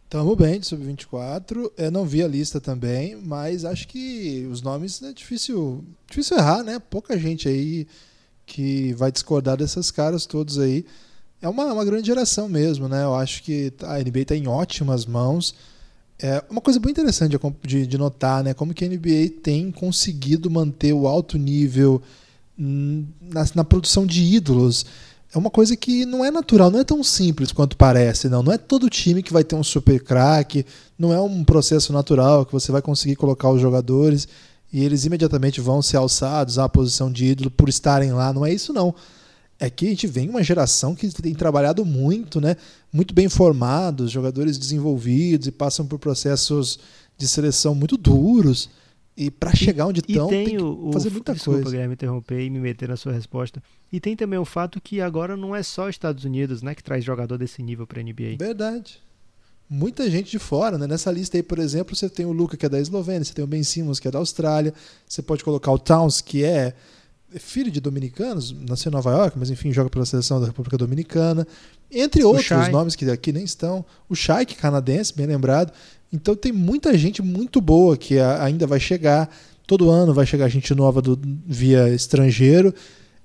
Tamo bem de sub-24. Eu não vi a lista também, mas acho que os nomes é difícil, difícil errar, né? Pouca gente aí que vai discordar dessas caras todos aí. É uma, uma grande geração mesmo, né? Eu acho que a NBA está em ótimas mãos. É uma coisa muito interessante de, de, notar, né? Como que a NBA tem conseguido manter o alto nível na, na produção de ídolos é uma coisa que não é natural, não é tão simples quanto parece, não. Não é todo time que vai ter um super craque, não é um processo natural que você vai conseguir colocar os jogadores e eles imediatamente vão ser alçados à posição de ídolo por estarem lá. Não é isso, não. É que a gente vem uma geração que tem trabalhado muito, né? Muito bem formados, jogadores desenvolvidos e passam por processos de seleção muito duros. E para chegar onde estão, tem, tem que fazer muita desculpa, coisa. Guilherme, interromper e me meter na sua resposta. E tem também o fato que agora não é só Estados Unidos né, que traz jogador desse nível para a NBA. Verdade. Muita gente de fora, né? Nessa lista aí, por exemplo, você tem o Luca, que é da Eslovênia, você tem o Ben Simmons, que é da Austrália, você pode colocar o Towns, que é filho de dominicanos, nasceu em Nova York, mas enfim, joga pela seleção da República Dominicana, entre outros nomes que aqui nem estão. O Shaik, canadense, bem lembrado. Então tem muita gente muito boa que ainda vai chegar. Todo ano vai chegar gente nova do, via estrangeiro.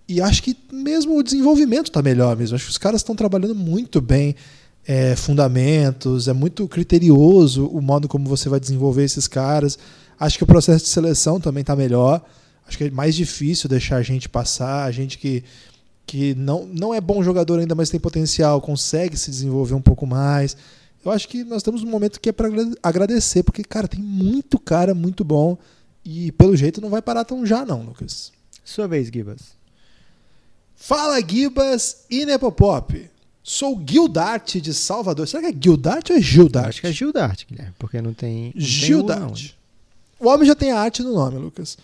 E acho que mesmo o desenvolvimento está melhor mesmo. Acho que os caras estão trabalhando muito bem é, fundamentos, é muito criterioso o modo como você vai desenvolver esses caras. Acho que o processo de seleção também está melhor. Acho que é mais difícil deixar a gente passar, a gente que, que não, não é bom jogador ainda, mas tem potencial, consegue se desenvolver um pouco mais eu acho que nós temos um momento que é para agradecer, porque, cara, tem muito cara muito bom e, pelo jeito, não vai parar tão já, não, Lucas. Sua vez, Gibas. Fala, Gibas e Nepopop. Sou Gildart de Salvador. Será que é Gildart ou é Gildart? Acho que é Gildart, Guilherme, porque não tem. Não Gildart. o homem já tem a arte no nome, Lucas.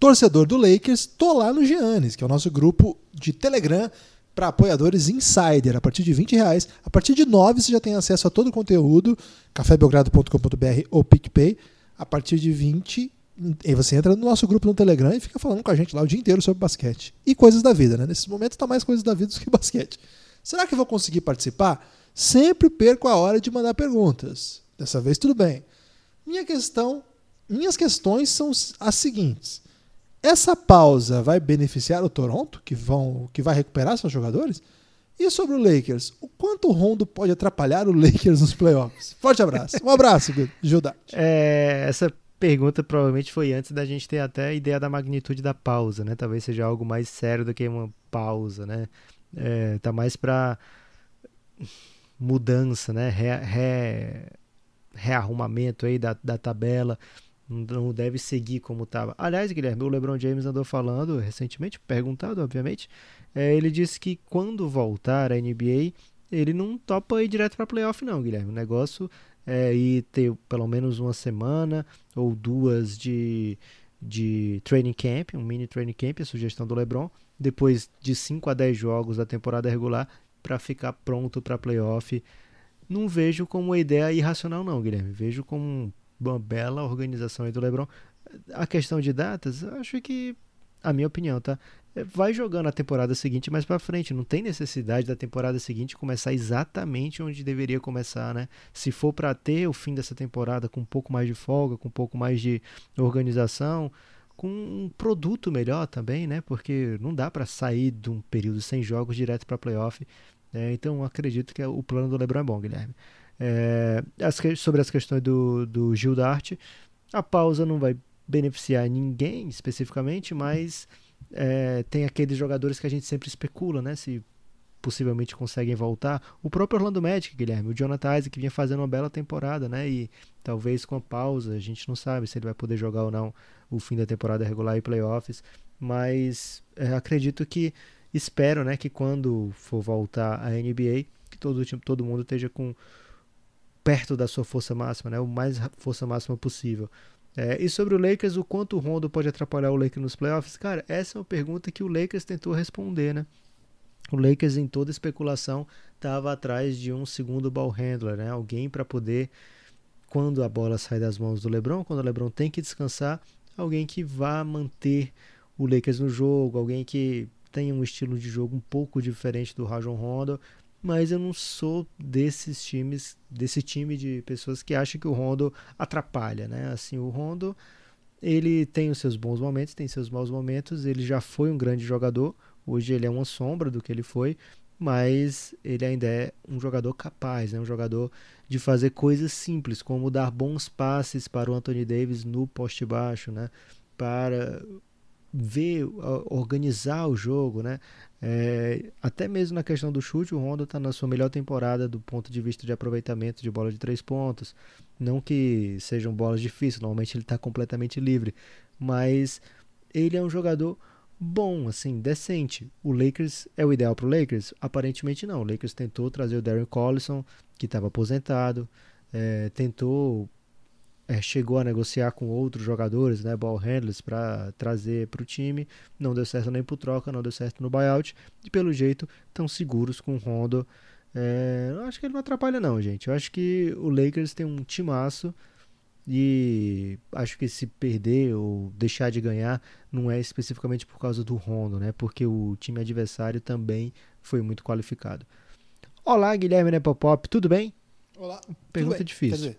Torcedor do Lakers, tô lá no Giannis, que é o nosso grupo de Telegram para apoiadores insider, a partir de 20 reais. A partir de 9 você já tem acesso a todo o conteúdo, cafébelgrado.com.br ou PicPay. A partir de 20 E você entra no nosso grupo no Telegram e fica falando com a gente lá o dia inteiro sobre basquete. E coisas da vida, né? Nesse momento tá mais coisas da vida do que basquete. Será que eu vou conseguir participar? Sempre perco a hora de mandar perguntas. Dessa vez tudo bem. Minha questão, minhas questões são as seguintes. Essa pausa vai beneficiar o Toronto, que, vão, que vai recuperar seus jogadores? E sobre o Lakers, o quanto o Rondo pode atrapalhar o Lakers nos playoffs? Forte abraço. Um abraço, Gildart. É, essa pergunta provavelmente foi antes da gente ter até a ideia da magnitude da pausa, né? Talvez seja algo mais sério do que uma pausa, né? É, tá mais para mudança, né? Re, re, rearrumamento aí da, da tabela não deve seguir como estava. Aliás, Guilherme, o LeBron James andou falando recentemente, perguntado, obviamente. É, ele disse que quando voltar a NBA, ele não topa ir direto para playoff, não, Guilherme. O negócio é ir ter pelo menos uma semana ou duas de, de training camp, um mini training camp, a sugestão do LeBron, depois de 5 a 10 jogos da temporada regular para ficar pronto para playoff. Não vejo como uma ideia irracional, não, Guilherme. Vejo como bela organização aí do LeBron. A questão de datas, acho que, a minha opinião, tá? É, vai jogando a temporada seguinte mais para frente. Não tem necessidade da temporada seguinte começar exatamente onde deveria começar, né? Se for para ter o fim dessa temporada com um pouco mais de folga, com um pouco mais de organização, com um produto melhor também, né? Porque não dá para sair de um período sem jogos direto para playoff. É, então acredito que o plano do LeBron é bom, Guilherme. É, as, sobre as questões do, do Gil da Arte, a pausa não vai beneficiar ninguém especificamente, mas é, tem aqueles jogadores que a gente sempre especula, né? Se possivelmente conseguem voltar. O próprio Orlando Magic, Guilherme, o Jonathan Isaac vinha fazendo uma bela temporada, né? E talvez com a pausa, a gente não sabe se ele vai poder jogar ou não o fim da temporada regular e playoffs, mas é, acredito que espero, né, que quando for voltar a NBA, que todo todo mundo esteja com perto da sua força máxima, né? o mais força máxima possível. É, e sobre o Lakers, o quanto o Rondo pode atrapalhar o Lakers nos playoffs? Cara, essa é uma pergunta que o Lakers tentou responder, né? O Lakers, em toda especulação, estava atrás de um segundo ball handler, né? Alguém para poder, quando a bola sai das mãos do LeBron, quando o LeBron tem que descansar, alguém que vá manter o Lakers no jogo, alguém que tenha um estilo de jogo um pouco diferente do Rajon Rondo, mas eu não sou desses times, desse time de pessoas que acham que o Rondo atrapalha, né? Assim, o Rondo, ele tem os seus bons momentos, tem seus maus momentos, ele já foi um grande jogador, hoje ele é uma sombra do que ele foi, mas ele ainda é um jogador capaz, né? um jogador de fazer coisas simples, como dar bons passes para o Anthony Davis no poste baixo, né? para ver, organizar o jogo, né? É, até mesmo na questão do chute, o Rondo está na sua melhor temporada do ponto de vista de aproveitamento de bola de três pontos. Não que sejam bolas difíceis, normalmente ele está completamente livre, mas ele é um jogador bom, assim, decente. O Lakers é o ideal para o Lakers? Aparentemente não. O Lakers tentou trazer o Darren Collison, que estava aposentado, é, tentou é, chegou a negociar com outros jogadores, né, ball handlers, para trazer para o time. Não deu certo nem por troca, não deu certo no buyout. E pelo jeito estão seguros com o Rondo. É, eu acho que ele não atrapalha não, gente. Eu acho que o Lakers tem um timaço e acho que se perder ou deixar de ganhar não é especificamente por causa do Rondo, né? Porque o time adversário também foi muito qualificado. Olá, Guilherme Nepopop, tudo bem? Olá. Pergunta difícil.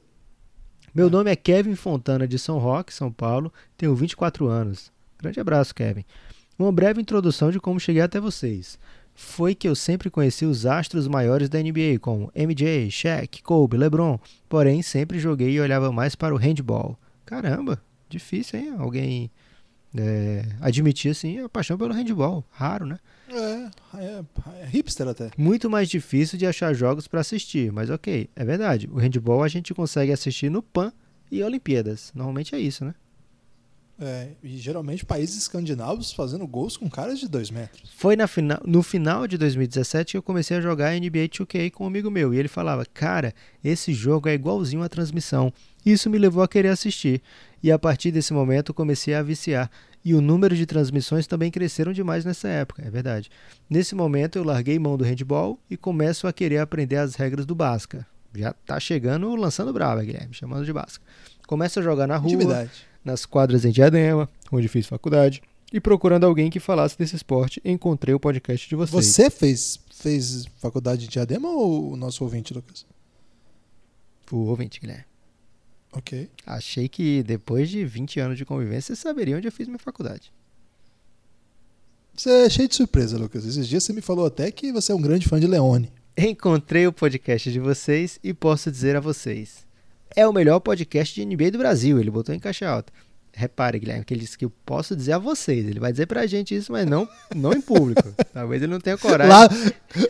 Meu nome é Kevin Fontana, de São Roque, São Paulo. Tenho 24 anos. Grande abraço, Kevin. Uma breve introdução de como cheguei até vocês. Foi que eu sempre conheci os astros maiores da NBA, como MJ, Shaq, Kobe, LeBron. Porém, sempre joguei e olhava mais para o handball. Caramba, difícil, hein? Alguém é, admitir assim a paixão pelo handball. Raro, né? É, é, é hipster até. Muito mais difícil de achar jogos para assistir, mas ok, é verdade. O handball a gente consegue assistir no PAN e Olimpíadas. Normalmente é isso, né? É, e geralmente países escandinavos fazendo gols com caras de 2 metros. Foi na final, no final de 2017 que eu comecei a jogar NBA 2K com um amigo meu. E ele falava, cara, esse jogo é igualzinho à transmissão. Isso me levou a querer assistir. E a partir desse momento comecei a viciar. E o número de transmissões também cresceram demais nessa época, é verdade. Nesse momento eu larguei mão do handball e começo a querer aprender as regras do Basca. Já tá chegando lançando brava, Guilherme, chamando de Basca. Começo a jogar na rua. Intimidade nas quadras em Diadema, onde fiz faculdade, e procurando alguém que falasse desse esporte, encontrei o podcast de vocês. Você fez, fez faculdade de Diadema ou o nosso ouvinte, Lucas? O ouvinte, Guilherme. Ok. Achei que depois de 20 anos de convivência, você saberia onde eu fiz minha faculdade. Você é cheio de surpresa, Lucas. Esses dias você me falou até que você é um grande fã de Leone. Encontrei o podcast de vocês e posso dizer a vocês: é o melhor podcast de NBA do Brasil. Ele botou em caixa alta. Repare, Guilherme, que ele disse que eu posso dizer a vocês. Ele vai dizer pra gente isso, mas não, não em público. Talvez ele não tenha coragem. Lá,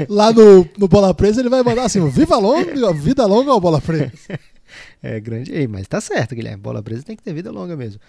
lá no, no Bola Presa ele vai mandar assim: Viva longa, vida longa ao Bola Presa. É grande. Ei, mas tá certo, Guilherme. Bola presa tem que ter vida longa mesmo.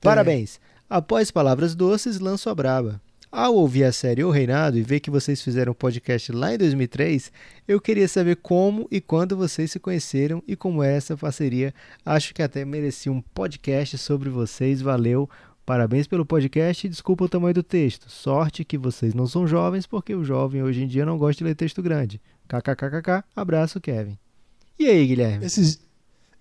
Parabéns. Após palavras doces, lanço a braba. Ao ouvir a série O Reinado e ver que vocês fizeram um podcast lá em 2003, eu queria saber como e quando vocês se conheceram e como é essa parceria. Acho que até merecia um podcast sobre vocês. Valeu. Parabéns pelo podcast e desculpa o tamanho do texto. Sorte que vocês não são jovens, porque o jovem hoje em dia não gosta de ler texto grande. KKKKK. Abraço, Kevin. E aí, Guilherme? Esses,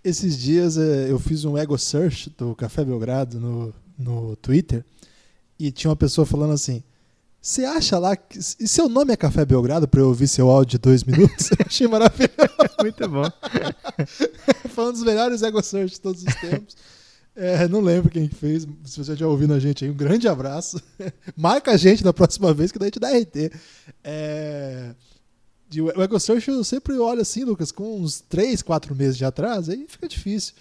esses dias é, eu fiz um ego search do Café Belgrado no, no Twitter e tinha uma pessoa falando assim: Você acha lá que. E seu nome é Café Belgrado para eu ouvir seu áudio de dois minutos? Eu achei maravilhoso. Muito bom. Foi um dos melhores ego search de todos os tempos. É, não lembro quem fez. Se você já ouvindo a gente aí, um grande abraço. Marca a gente da próxima vez que daí a gente dá RT. É, de- o Ego Search eu sempre olho assim, Lucas, com uns 3, 4 meses de atraso, aí fica difícil.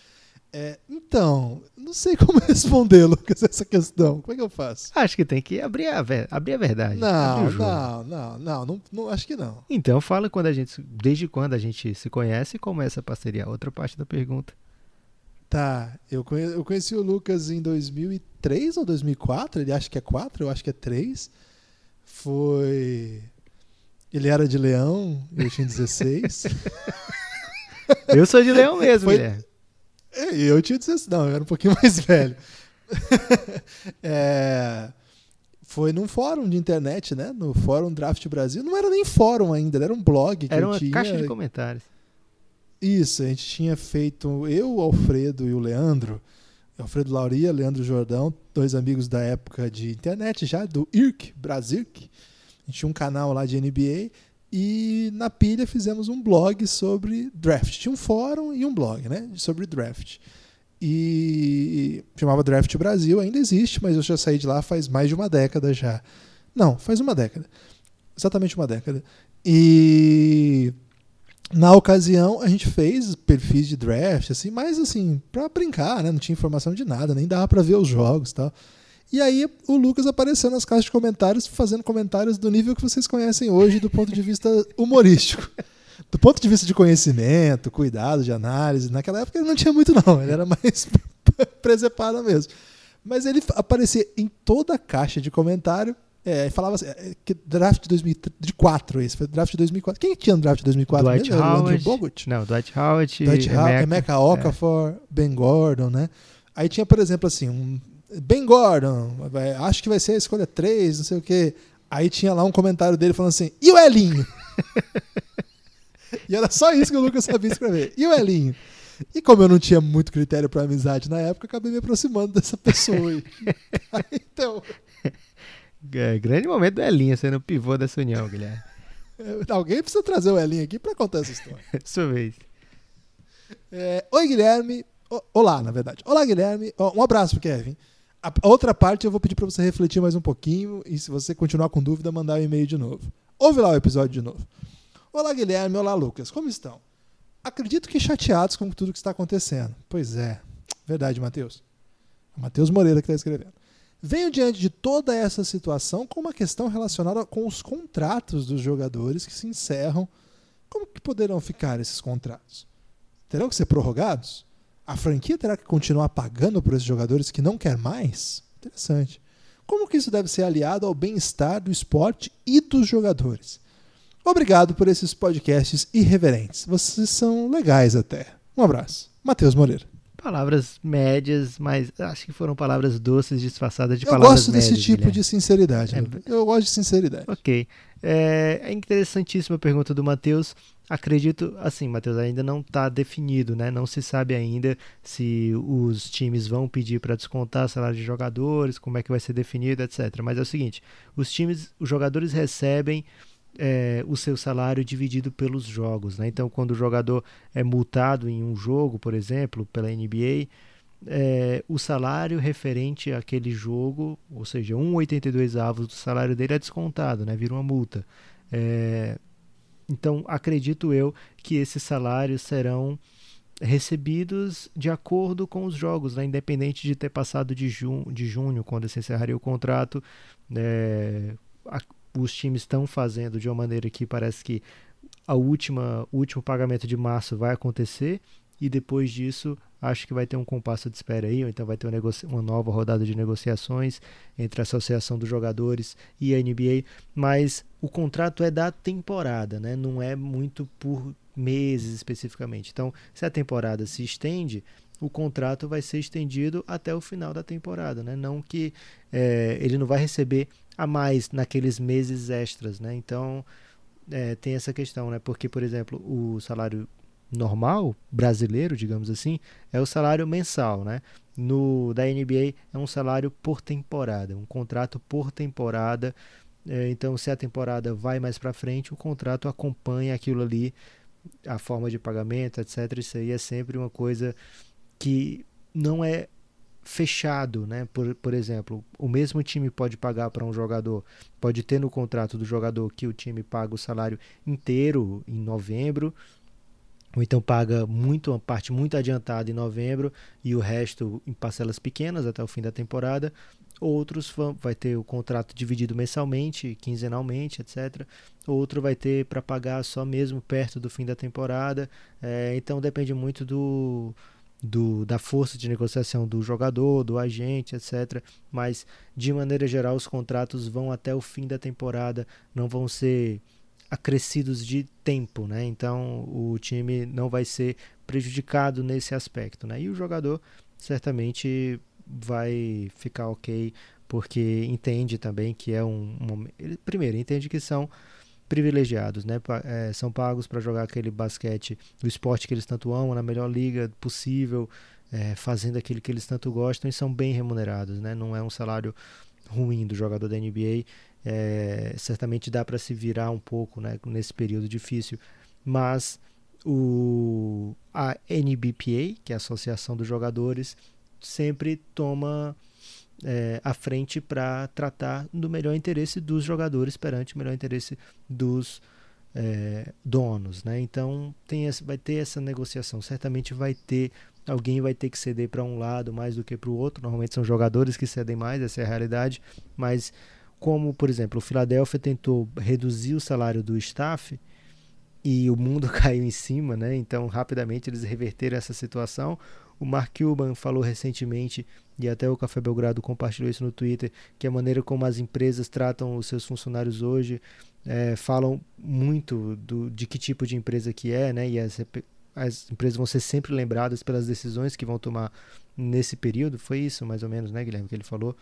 É, então, não sei como responder, Lucas, essa questão. Como é que eu faço? Acho que tem que abrir a, ver- abrir a verdade. abrir Não, jogo. não, não, não, não, não, acho que não. Então fala quando a gente, desde quando a gente se conhece e como é essa parceria. Outra parte da pergunta. Tá, eu conheci, eu conheci o Lucas em 2003 ou 2004, ele acha que é 4, eu acho que é 3. Foi. Ele era de Leão, eu tinha 16. Eu sou de Leão mesmo, Foi- Guilherme. É, eu tinha 16, não, eu era um pouquinho mais velho. É, foi num fórum de internet, né? No Fórum Draft Brasil. Não era nem fórum ainda, era um blog que Era uma tinha. caixa de comentários. Isso, a gente tinha feito, eu, o Alfredo e o Leandro, Alfredo Lauria, Leandro Jordão, dois amigos da época de internet já, do IRC, Brasilk. Tinha um canal lá de NBA e na pilha fizemos um blog sobre draft. Tinha um fórum e um blog, né? Sobre draft. E chamava Draft Brasil, ainda existe, mas eu já saí de lá faz mais de uma década já. Não, faz uma década. Exatamente uma década. E na ocasião, a gente fez perfis de draft, assim, mas assim, pra brincar, né? Não tinha informação de nada, nem dava pra ver os jogos tal. E aí o Lucas apareceu nas caixas de comentários, fazendo comentários do nível que vocês conhecem hoje, do ponto de vista humorístico. Do ponto de vista de conhecimento, cuidado, de análise, naquela época ele não tinha muito, não, ele era mais presepado mesmo. Mas ele aparecia em toda a caixa de comentário é, falava assim, é, que draft de 2004 esse, foi draft de 2004. Quem tinha no draft de 2004 Dwight mesmo? Howard. Bogut? Não, Dwight Howard. Dwight Howard, Emeka. Emeka Okafor, Ben Gordon, né? Aí tinha, por exemplo, assim, um Ben Gordon, acho que vai ser a escolha 3, não sei o quê. Aí tinha lá um comentário dele falando assim, e o Elinho? e era só isso que o Lucas sabia escrever. E o Elinho? E como eu não tinha muito critério para amizade na época, acabei me aproximando dessa pessoa aí. Então, É, grande momento do Elinho sendo o pivô dessa união, Guilherme. é, alguém precisa trazer o Elinho aqui para contar essa história. Sua vez. É, Oi, Guilherme. O- Olá, na verdade. Olá, Guilherme. Um abraço pro Kevin. A outra parte eu vou pedir para você refletir mais um pouquinho e se você continuar com dúvida, mandar um e-mail de novo. Ouve lá o episódio de novo. Olá, Guilherme. Olá, Lucas. Como estão? Acredito que chateados com tudo que está acontecendo. Pois é. Verdade, Matheus. É o Matheus Moreira que está escrevendo. Venho diante de toda essa situação com uma questão relacionada com os contratos dos jogadores que se encerram. Como que poderão ficar esses contratos? terão que ser prorrogados? A franquia terá que continuar pagando por esses jogadores que não quer mais? Interessante. Como que isso deve ser aliado ao bem-estar do esporte e dos jogadores? Obrigado por esses podcasts irreverentes. Vocês são legais até. Um abraço. Matheus Moreira. Palavras médias, mas acho que foram palavras doces disfarçadas de Eu palavras gosto desse médias, tipo Guilherme. de sinceridade. É. Lucas. Eu gosto de sinceridade. Ok. É, é interessantíssima a pergunta do Matheus. Acredito, assim, Matheus, ainda não está definido, né? Não se sabe ainda se os times vão pedir para descontar salário de jogadores, como é que vai ser definido, etc. Mas é o seguinte: os times, os jogadores recebem é, o seu salário dividido pelos jogos, né? Então, quando o jogador é multado em um jogo, por exemplo, pela NBA, é, o salário referente àquele jogo, ou seja, 1,82 avos do salário dele é descontado, né? Vira uma multa. É, então, acredito eu que esses salários serão recebidos de acordo com os jogos, né? independente de ter passado de, jun de junho, quando se encerraria o contrato. É, a, os times estão fazendo de uma maneira que parece que a última, o último pagamento de março vai acontecer e depois disso acho que vai ter um compasso de espera aí, ou então vai ter uma, uma, nova rodada de negociações entre a Associação dos Jogadores e a NBA, mas o contrato é da temporada, né? não é muito por meses especificamente. Então, se a temporada se estende, o contrato vai ser estendido até o final da temporada, né? não que é, ele não vai receber a mais naqueles meses extras. Né? Então, é, tem essa questão, né? porque, por exemplo, o salário normal brasileiro, digamos assim, é o salário mensal, né? No da NBA é um salário por temporada, um contrato por temporada. É, então, se a temporada vai mais para frente, o contrato acompanha aquilo ali, a forma de pagamento, etc. Isso aí é sempre uma coisa que não é fechado, né? Por, por exemplo, o mesmo time pode pagar para um jogador, pode ter no contrato do jogador que o time paga o salário inteiro em novembro, ou então paga muito uma parte muito adiantada em novembro e o resto em parcelas pequenas até o fim da temporada. Outros vai ter o contrato dividido mensalmente, quinzenalmente, etc. Outro vai ter para pagar só mesmo perto do fim da temporada. É, então depende muito do, do, da força de negociação do jogador, do agente, etc. Mas de maneira geral os contratos vão até o fim da temporada, não vão ser acrescidos de tempo, né? Então o time não vai ser prejudicado nesse aspecto, né? E o jogador certamente vai ficar ok porque entende também que é um, um ele, primeiro entende que são privilegiados, né? É, são pagos para jogar aquele basquete, o esporte que eles tanto amam, na melhor liga possível, é, fazendo aquilo que eles tanto gostam e são bem remunerados, né? Não é um salário ruim do jogador da NBA é, certamente dá para se virar um pouco né, nesse período difícil, mas o, a NBPA, que é a Associação dos Jogadores, sempre toma é, a frente para tratar do melhor interesse dos jogadores perante o melhor interesse dos é, donos. Né? Então tem esse, vai ter essa negociação. Certamente vai ter alguém vai ter que ceder para um lado mais do que para o outro. Normalmente são jogadores que cedem mais, essa é a realidade. Mas como, por exemplo, o Philadelphia tentou reduzir o salário do staff e o mundo caiu em cima, né? Então, rapidamente eles reverteram essa situação. O Mark Cuban falou recentemente, e até o Café Belgrado compartilhou isso no Twitter, que a maneira como as empresas tratam os seus funcionários hoje é, falam muito do, de que tipo de empresa que é, né? E as, as empresas vão ser sempre lembradas pelas decisões que vão tomar nesse período. Foi isso, mais ou menos, né, Guilherme, que ele falou.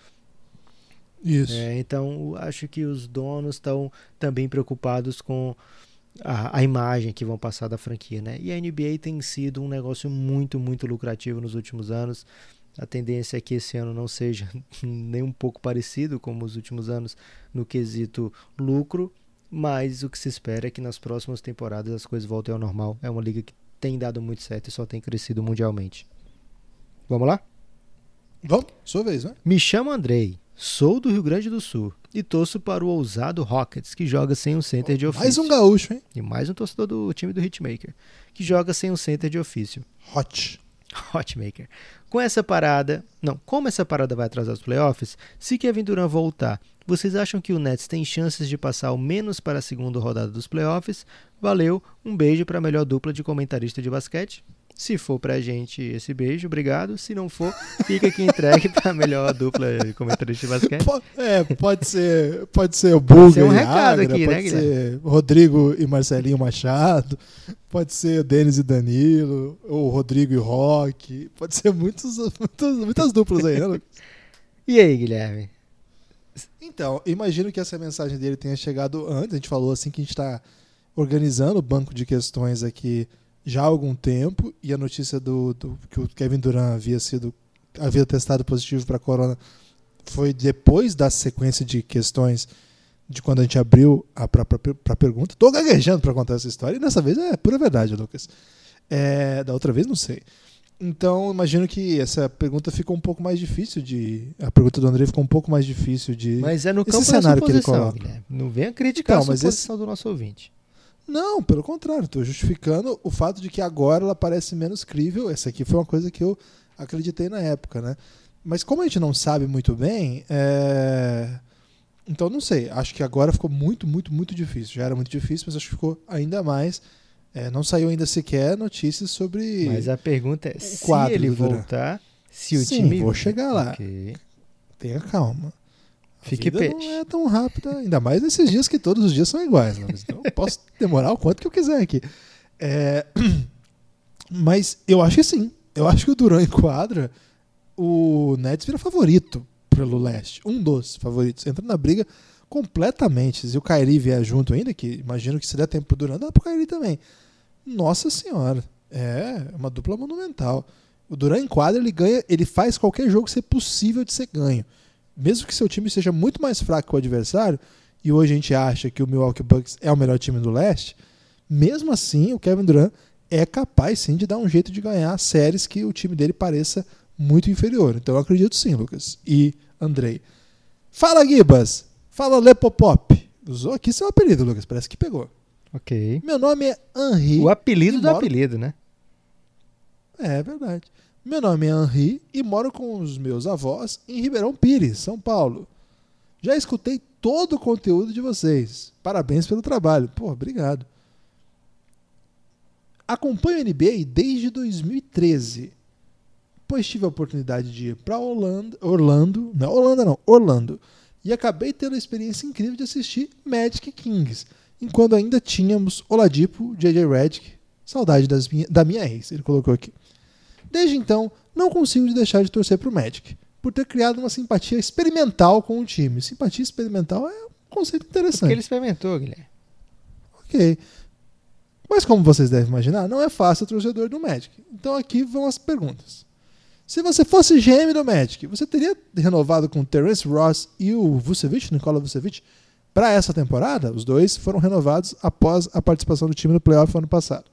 Isso. É, então, acho que os donos estão também preocupados com a, a, imagem que vão passar da franquia, né? E a NBA tem sido um negócio muito, muito lucrativo nos últimos anos. A tendência é que esse ano não seja nem um pouco parecido como os últimos anos no quesito lucro, mas o que se espera é que nas próximas temporadas as coisas voltem ao normal. É uma liga que tem dado muito certo e só tem crescido mundialmente. Vamos lá? Vamos, sua vez, né? Me chamo Andrei. Sou do Rio Grande do Sul e torço para o ousado Rockets, que joga sem um center de ofício. Mais um gaúcho, hein? E mais um torcedor do time do Hitmaker, que joga sem um center de ofício. Hot. Hotmaker. Com essa parada, não, como essa parada vai atrasar os playoffs, se Kevin Durant voltar, vocês acham que o Nets tem chances de passar ao menos para a segunda rodada dos playoffs? Valeu, um beijo para a melhor dupla de comentarista de basquete. Se for pra gente esse beijo, obrigado. Se não for, fica aqui entregue pra melhor dupla comentarista de basquete. É, pode ser, pode ser o Bulga ser um recado Agra, aqui, pode né, ser Rodrigo e Marcelinho Machado, pode ser Denis e Danilo, ou Rodrigo e Rock, pode ser muitos, muitas, muitas duplas aí, né, Lucas? E aí, Guilherme? Então, imagino que essa mensagem dele tenha chegado antes, a gente falou assim que a gente está organizando o banco de questões aqui já há algum tempo e a notícia do, do que o Kevin Durant havia sido havia testado positivo para corona foi depois da sequência de questões de quando a gente abriu a para pergunta. Tô gaguejando para contar essa história e dessa vez é pura verdade, Lucas. É, da outra vez não sei. Então, imagino que essa pergunta ficou um pouco mais difícil de. A pergunta do André ficou um pouco mais difícil de. Mas é no campo Esse cenário que ele coloca. Guilherme. Não venha criticar então, a suposição esse... do nosso ouvinte. Não, pelo contrário, estou justificando o fato de que agora ela parece menos crível. Essa aqui foi uma coisa que eu acreditei na época, né? Mas como a gente não sabe muito bem, é... então não sei. Acho que agora ficou muito, muito, muito difícil. Já era muito difícil, mas acho que ficou ainda mais. É, não saiu ainda sequer notícias sobre. Mas a pergunta é: se ele voltar, se o Sim, time. vou chegar lá. Okay. Tenha calma. Fique peixe. não é tão rápida, ainda mais nesses dias que todos os dias são iguais. Né? Então eu posso demorar o quanto que eu quiser aqui. É... Mas eu acho que sim. Eu acho que o Duran enquadra. O Nets vira favorito pelo leste. Um dos favoritos. Entra na briga completamente. Se o Kairi vier junto ainda, que imagino que se der tempo pro Duran, dá pro Kairi também. Nossa senhora. É uma dupla monumental. O Duran enquadra, ele ganha, ele faz qualquer jogo ser possível de ser ganho. Mesmo que seu time seja muito mais fraco que o adversário, e hoje a gente acha que o Milwaukee Bucks é o melhor time do leste, mesmo assim o Kevin Durant é capaz sim de dar um jeito de ganhar séries que o time dele pareça muito inferior. Então eu acredito sim, Lucas. E Andrei. Fala, Gibas! Fala Lepopop. Usou aqui seu apelido, Lucas. Parece que pegou. Ok. Meu nome é Henri. O apelido do moro... apelido, né? É verdade. Meu nome é Henri e moro com os meus avós em Ribeirão Pires, São Paulo. Já escutei todo o conteúdo de vocês. Parabéns pelo trabalho. Pô, obrigado. Acompanho a NBA desde 2013, pois tive a oportunidade de ir para Orlando, Orlando, não, Orlando não, Orlando, e acabei tendo a experiência incrível de assistir Magic Kings, enquanto ainda tínhamos Oladipo, JJ Redick, saudade das minha, da minha ex, ele colocou aqui. Desde então, não consigo deixar de torcer para o Magic, por ter criado uma simpatia experimental com o time. Simpatia experimental é um conceito interessante. Porque ele experimentou, Guilherme. Ok. Mas como vocês devem imaginar, não é fácil o torcedor do Magic. Então aqui vão as perguntas. Se você fosse GM do Magic, você teria renovado com Terence Ross e o Vucevic, Nikola Vucevic, para essa temporada? Os dois foram renovados após a participação do time no playoff ano passado.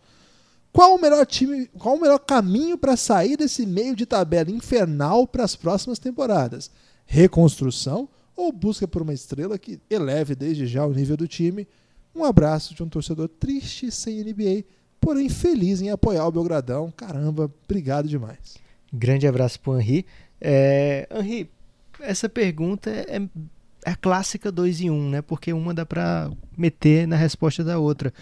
Qual o melhor time, qual o melhor caminho para sair desse meio de tabela infernal para as próximas temporadas? Reconstrução ou busca por uma estrela que eleve desde já o nível do time? Um abraço de um torcedor triste sem NBA, porém feliz em apoiar o Belgradão. Caramba, obrigado demais. Grande abraço para o Henri. É, Henri, essa pergunta é, é a clássica 2 em 1, um, né? Porque uma dá para meter na resposta da outra.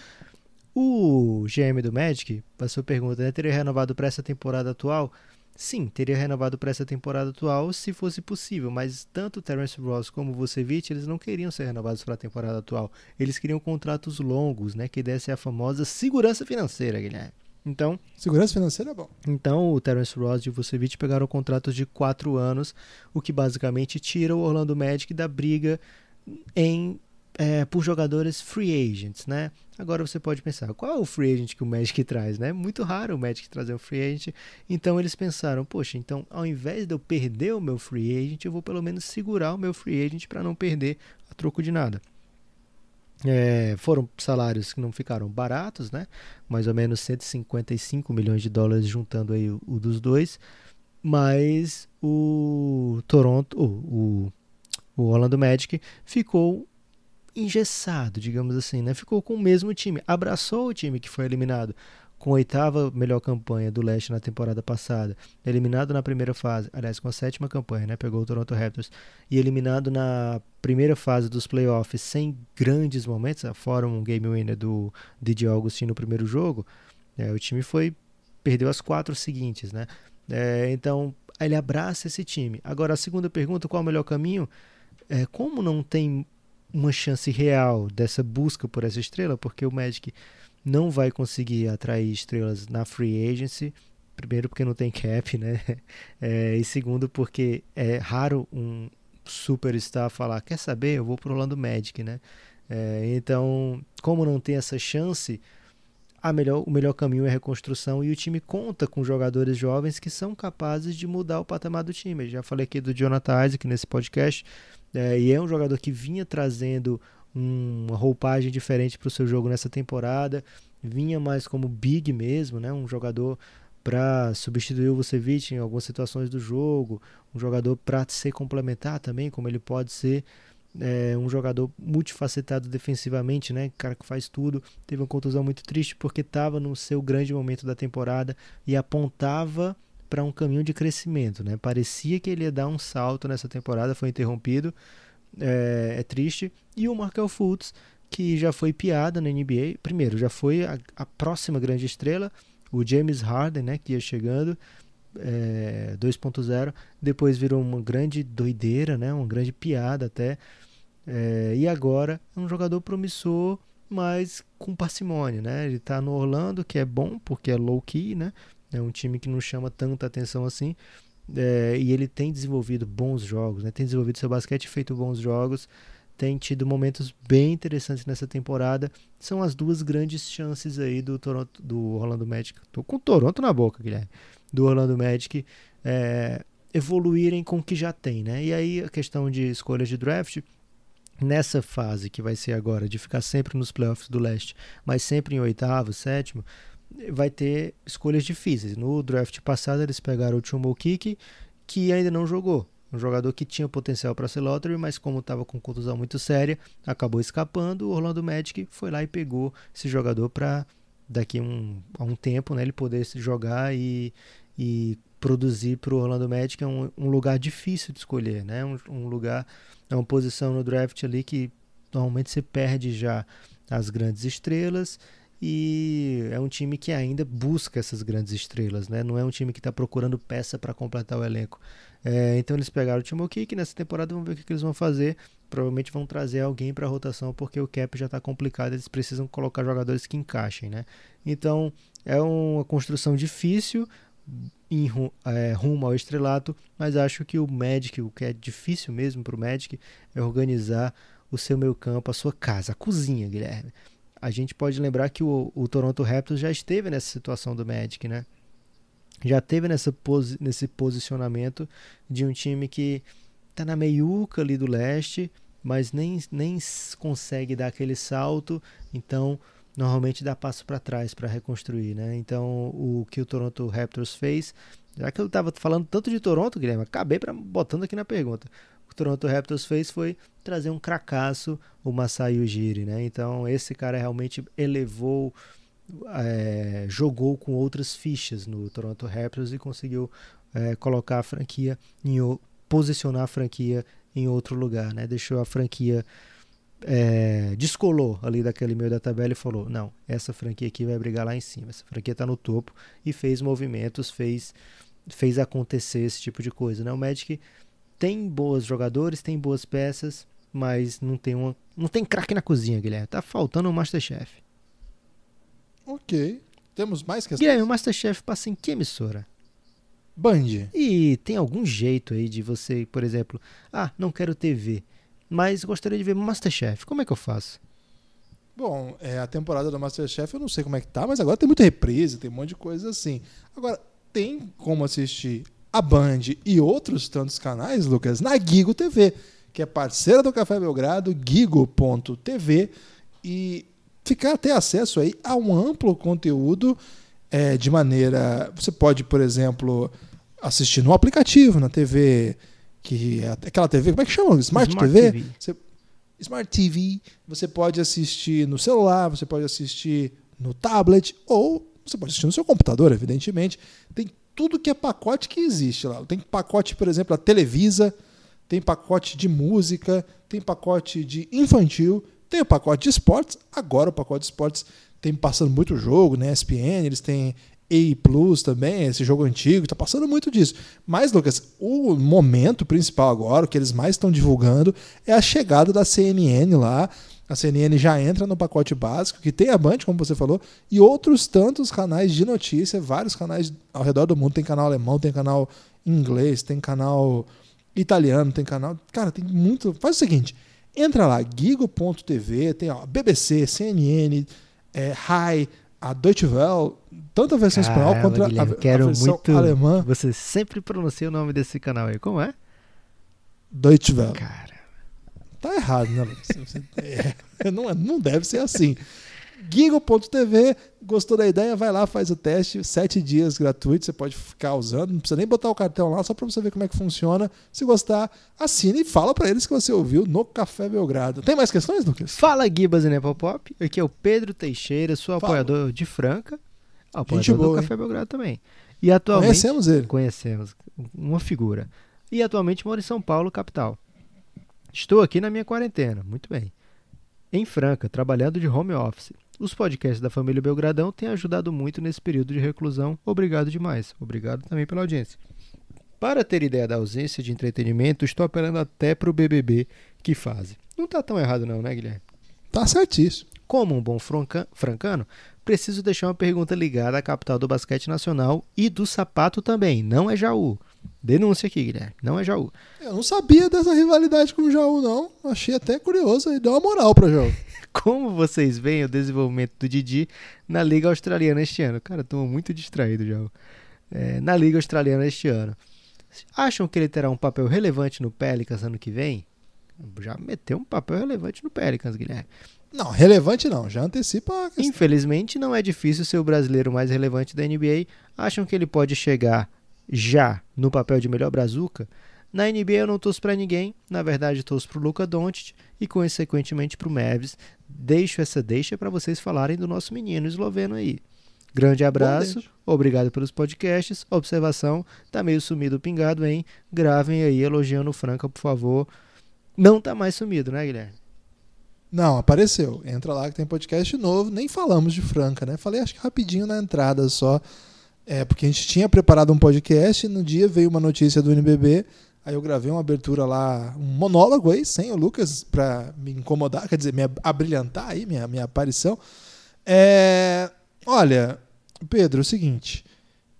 O GM do Magic, a sua pergunta, né, teria renovado para essa temporada atual? Sim, teria renovado para essa temporada atual se fosse possível, mas tanto Terence Ross como o Vucevic, eles não queriam ser renovados para a temporada atual. Eles queriam contratos longos, né, que desse a famosa segurança financeira, Guilherme. Então, segurança financeira é bom. Então, o Terence Ross e o Vucevic pegaram contratos de quatro anos, o que basicamente tira o Orlando Magic da briga em é, por jogadores free agents, né? Agora você pode pensar, qual é o free agent que o Magic traz, né? Muito raro o Magic trazer um free agent. Então eles pensaram, poxa, então ao invés de eu perder o meu free agent, eu vou pelo menos segurar o meu free agent para não perder a troco de nada. É, foram salários que não ficaram baratos, né? Mais ou menos 155 milhões de dólares juntando aí o, o dos dois. Mas o Toronto, o, o Orlando Magic ficou engessado, digamos assim, né? Ficou com o mesmo time, abraçou o time que foi eliminado com a oitava melhor campanha do leste na temporada passada, eliminado na primeira fase, aliás, com a sétima campanha, né? Pegou o Toronto Raptors e eliminado na primeira fase dos playoffs sem grandes momentos, fora um game winner do DJ Augustin no primeiro jogo, é, o time foi perdeu as quatro seguintes, né? É, então ele abraça esse time. Agora a segunda pergunta, qual é o melhor caminho? É, como não tem uma chance real dessa busca por essa estrela, porque o Magic não vai conseguir atrair estrelas na free agency. Primeiro, porque não tem cap, né? É, e segundo, porque é raro um superstar falar: Quer saber? Eu vou pro Orlando Magic, né? É, então, como não tem essa chance, a melhor, o melhor caminho é a reconstrução e o time conta com jogadores jovens que são capazes de mudar o patamar do time. Eu já falei aqui do Jonathan Isaac nesse podcast, é, e é um jogador que vinha trazendo uma roupagem diferente para o seu jogo nessa temporada, vinha mais como big mesmo, né? um jogador para substituir o Vucevic em algumas situações do jogo, um jogador para ser complementar também, como ele pode ser é, um jogador multifacetado defensivamente, né? Cara que faz tudo. Teve uma contusão muito triste porque estava no seu grande momento da temporada e apontava para um caminho de crescimento, né? Parecia que ele ia dar um salto nessa temporada, foi interrompido. É, é triste. E o Markel Fultz, que já foi piada na NBA. Primeiro, já foi a, a próxima grande estrela o James Harden, né, que ia chegando, é, 2.0, depois virou uma grande doideira, né, uma grande piada até, é, e agora é um jogador promissor, mas com parcimônia, né, ele está no Orlando, que é bom, porque é low-key, né, é um time que não chama tanta atenção assim, é, e ele tem desenvolvido bons jogos, né, tem desenvolvido seu basquete feito bons jogos, tem tido momentos bem interessantes nessa temporada. São as duas grandes chances aí do Toronto, do Orlando Magic. Tô com o Toronto na boca, Guilherme. Do Orlando Magic é, evoluírem com o que já tem, né? E aí a questão de escolhas de draft nessa fase que vai ser agora de ficar sempre nos playoffs do leste, mas sempre em oitavo, sétimo, vai ter escolhas difíceis. No draft passado eles pegaram o Chumo Kiki, que ainda não jogou. Um jogador que tinha potencial para ser lottery, mas como estava com contusão muito séria, acabou escapando. O Orlando Magic foi lá e pegou esse jogador para daqui um, a um tempo né, ele poder jogar e, e produzir para o Orlando Magic. É um, um, lugar difícil de escolher, né? Um, um, lugar, é uma posição no draft ali que normalmente você perde já as grandes estrelas e é um time que ainda busca essas grandes estrelas, né? Não é um time que está procurando peça para completar o elenco. É, então eles pegaram o Timo Kick, nessa temporada vamos ver o que, que eles vão fazer. Provavelmente vão trazer alguém para a rotação porque o cap já está complicado, eles precisam colocar jogadores que encaixem, né? Então é uma construção difícil em é, rumo ao estrelato, mas acho que o Magic, o que é difícil mesmo para o Magic, é organizar o seu meio campo, a sua casa, a cozinha, Guilherme a gente pode lembrar que o, o Toronto Raptors já esteve nessa situação do Magic, né? Já teve nessa posi nesse posicionamento de um time que está na meiuca ali do leste, mas nem, nem consegue dar aquele salto, então normalmente dá passo para trás para reconstruir, né? Então o que o Toronto Raptors fez, já que eu estava falando tanto de Toronto, Guilherme, acabei pra, botando aqui na pergunta. Toronto Raptors fez foi trazer um cracaço, o Masai Ujiri, né? Então esse cara realmente elevou, é, jogou com outras fichas no Toronto Raptors e conseguiu é, colocar a franquia, em, posicionar a franquia em outro lugar, né? Deixou a franquia é, descolou ali daquele meio da tabela e falou: não, essa franquia aqui vai brigar lá em cima. Essa franquia está no topo e fez movimentos, fez fez acontecer esse tipo de coisa, né? O Magic tem bons jogadores, tem boas peças, mas não tem uma, não tem craque na cozinha, Guilherme. Tá faltando um Masterchef. Ok. Temos mais questões? Guilherme, o Masterchef passa em que emissora? Band. E tem algum jeito aí de você, por exemplo, ah, não quero TV, mas gostaria de ver Masterchef. Como é que eu faço? Bom, é, a temporada do Masterchef eu não sei como é que tá, mas agora tem muita reprise, tem um monte de coisa assim. Agora, tem como assistir a Band e outros tantos canais, Lucas, na Gigo TV, que é parceira do Café Belgrado, gigo.tv, e ficar ter acesso aí a um amplo conteúdo é, de maneira. Você pode, por exemplo, assistir no aplicativo, na TV, que é aquela TV, como é que chama? Smart, Smart TV? TV. Você, Smart TV. Você pode assistir no celular, você pode assistir no tablet, ou você pode assistir no seu computador, evidentemente. Tem tudo que é pacote que existe lá. Tem pacote, por exemplo, a Televisa, tem pacote de música, tem pacote de infantil, tem o pacote de esportes. Agora o pacote de esportes tem passando muito jogo, né? ESPN, eles têm A Plus também, esse jogo antigo, tá passando muito disso. Mas, Lucas, o momento principal agora, o que eles mais estão divulgando, é a chegada da CNN lá a CNN já entra no pacote básico, que tem a Band, como você falou, e outros tantos canais de notícia, vários canais ao redor do mundo. Tem canal alemão, tem canal inglês, tem canal italiano, tem canal. Cara, tem muito. Faz o seguinte: Entra lá, gigo.tv, tem ó, BBC, CNN, é, Rai, a Deutsche Welle, tanto a versão espanhol Caramba, quanto a, a, Guilherme, a quero versão muito. alemã. Você sempre pronuncia o nome desse canal aí. Como é? Deutsche Welle. Cara. Tá errado, né? É, não, é- não deve ser assim. Gigo.tv, gostou da ideia? Vai lá, faz o teste, sete dias gratuito, você pode ficar usando, não precisa nem botar o cartão lá, só para você ver como é que funciona. Se gostar, assine e fala para eles que você ouviu no Café Belgrado. Tem mais questões, Lucas? Fala Gibas e Nepopop. Aqui é o Pedro Teixeira, sou Fala. apoiador de Franca. Apoiador Gente boa, do hein? Café Belgrado também. E atualmente. Conhecemos ele. Conhecemos. Uma figura. E atualmente moro em São Paulo, capital. Estou aqui na minha quarentena. Muito bem. Em Franca, trabalhando de home office. Os podcasts da família Belgradão têm ajudado muito nesse período de reclusão. Obrigado demais. Obrigado também pela audiência. Para ter ideia da ausência de entretenimento, estou apelando até para o BBB que fazem. Não tá tão errado não, né, Guilherme? Tá certíssimo. Como um bom franca- francano, preciso deixar uma pergunta ligada à capital do basquete nacional e do sapato também. Não é Jaú. Denúncia aqui, Guilherme. Não é Jaú. Eu não sabia dessa rivalidade com o Jaú, não. Achei até curioso e deu uma moral para Jaú. Como vocês veem o desenvolvimento do Didi na Liga Australiana este ano? Cara, estou muito distraído já. É, na Liga Australiana este ano. Acham que ele terá um papel relevante no Pelicans ano que vem? Já meteu um papel relevante no Pelicans, Guilherme. Não, relevante não, já antecipa a questão. Infelizmente, não é difícil ser o brasileiro mais relevante da NBA. Acham que ele pode chegar já no papel de melhor brazuca? Na NBA eu não torço pra ninguém, na verdade torço pro Luca Doncic e consequentemente pro Mavis. Deixo essa deixa para vocês falarem do nosso menino esloveno aí. Grande abraço, obrigado pelos podcasts. Observação, tá meio sumido o pingado, hein? Gravem aí elogiando o Franca, por favor. Não tá mais sumido, né, Guilherme? Não, apareceu. Entra lá que tem podcast novo. Nem falamos de Franca, né? Falei acho que rapidinho na entrada só. É, porque a gente tinha preparado um podcast e no dia veio uma notícia do NBB. Aí eu gravei uma abertura lá, um monólogo aí, sem o Lucas, pra me incomodar, quer dizer, me abrilhantar aí, minha, minha aparição. É, olha, Pedro, é o seguinte.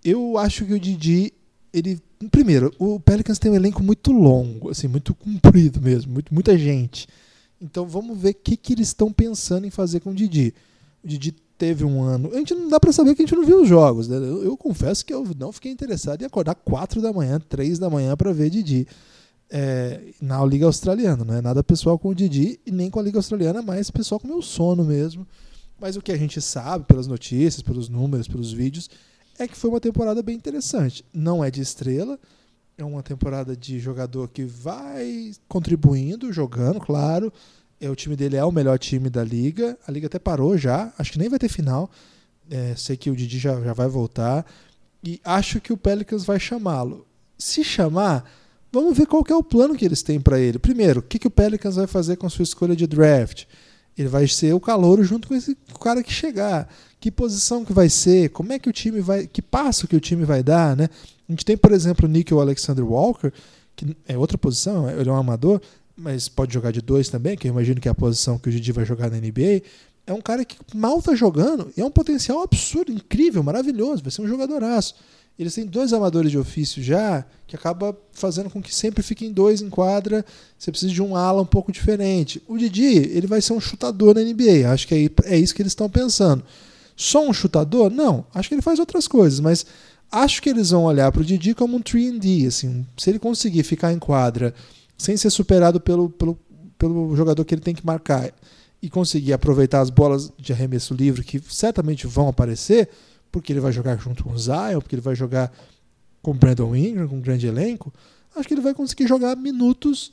Eu acho que o Didi, ele. Primeiro, o Pelicans tem um elenco muito longo, assim, muito comprido mesmo, muito, muita gente. Então vamos ver o que, que eles estão pensando em fazer com o Didi. O Didi teve um ano. A gente não dá pra saber que a gente não viu os jogos. Né? Eu, eu confesso que eu não fiquei interessado em acordar 4 da manhã, 3 da manhã para ver Didi. É, na Liga Australiana. Não é nada pessoal com o Didi e nem com a Liga Australiana, mas pessoal com o meu sono mesmo. Mas o que a gente sabe pelas notícias, pelos números, pelos vídeos, é que foi uma temporada bem interessante. Não é de estrela, é uma temporada de jogador que vai contribuindo, jogando, claro. É, o time dele é o melhor time da liga. A liga até parou já, acho que nem vai ter final. É, sei que o Didi já, já vai voltar. E acho que o Pelicans vai chamá-lo. Se chamar, vamos ver qual é o plano que eles têm para ele. Primeiro, o que, que o Pelicans vai fazer com sua escolha de draft? Ele vai ser o calouro junto com esse cara que chegar. Que posição que vai ser? Como é que o time vai. Que passo que o time vai dar, né? A gente tem, por exemplo, o Nickel Alexander Walker, que é outra posição, ele é um amador, mas pode jogar de dois também, que eu imagino que é a posição que o Didi vai jogar na NBA. É um cara que mal tá jogando e é um potencial absurdo, incrível, maravilhoso, vai ser um jogadoraço. Eles têm dois amadores de ofício já, que acaba fazendo com que sempre fiquem dois em quadra. Você precisa de um ala um pouco diferente. O Didi, ele vai ser um chutador na NBA. Acho que é, é isso que eles estão pensando. Só um chutador? Não. Acho que ele faz outras coisas, mas acho que eles vão olhar para o Didi como um 3D. Assim, se ele conseguir ficar em quadra sem ser superado pelo, pelo, pelo jogador que ele tem que marcar e conseguir aproveitar as bolas de arremesso livre que certamente vão aparecer, porque ele vai jogar junto com o Zion, porque ele vai jogar com o Brandon Ingram, com um grande elenco, acho que ele vai conseguir jogar minutos,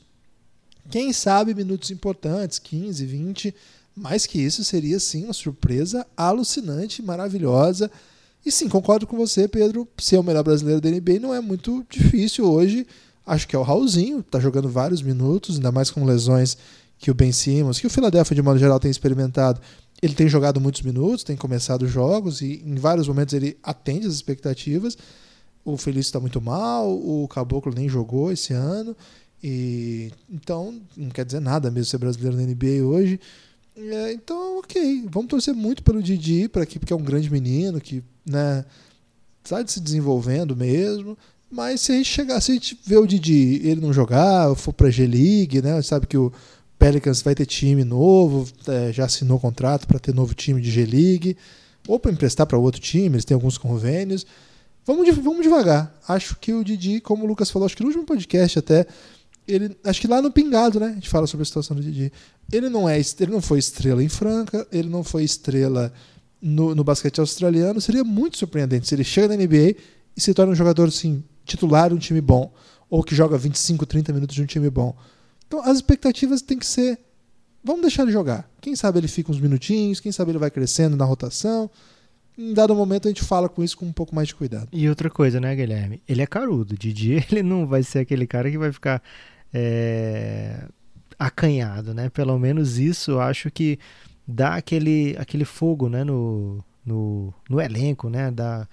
quem sabe minutos importantes, 15, 20, mais que isso seria sim uma surpresa alucinante, maravilhosa. E sim, concordo com você, Pedro, ser o melhor brasileiro da NBA não é muito difícil hoje. Acho que é o Raulzinho, tá jogando vários minutos, ainda mais com lesões que o Ben Simmons, que o Philadelphia de modo geral tem experimentado. Ele tem jogado muitos minutos, tem começado jogos e em vários momentos ele atende as expectativas. O Felício está muito mal, o Caboclo nem jogou esse ano. E então não quer dizer nada mesmo ser brasileiro na NBA hoje. É, então, ok, vamos torcer muito pelo Didi para aqui, porque é um grande menino que, né, está se desenvolvendo mesmo. Mas se a gente chegar, se a gente ver o Didi ele não jogar, for para G League, né, sabe que o Pelicans vai ter time novo, é, já assinou contrato para ter novo time de G-League, ou para emprestar para outro time, eles têm alguns convênios. Vamos, vamos devagar. Acho que o Didi, como o Lucas falou, acho que no último podcast até, ele, acho que lá no Pingado, né? A gente fala sobre a situação do Didi. Ele não é, ele não foi estrela em Franca, ele não foi estrela no, no basquete australiano. Seria muito surpreendente se ele chega na NBA e se torna um jogador assim, titular de um time bom, ou que joga 25, 30 minutos de um time bom. Então as expectativas têm que ser. Vamos deixar ele jogar. Quem sabe ele fica uns minutinhos, quem sabe ele vai crescendo na rotação. Em dado momento a gente fala com isso com um pouco mais de cuidado. E outra coisa, né, Guilherme? Ele é carudo. Didi, ele não vai ser aquele cara que vai ficar é, acanhado, né? Pelo menos isso eu acho que dá aquele, aquele fogo, né, no, no, no elenco, né? Dá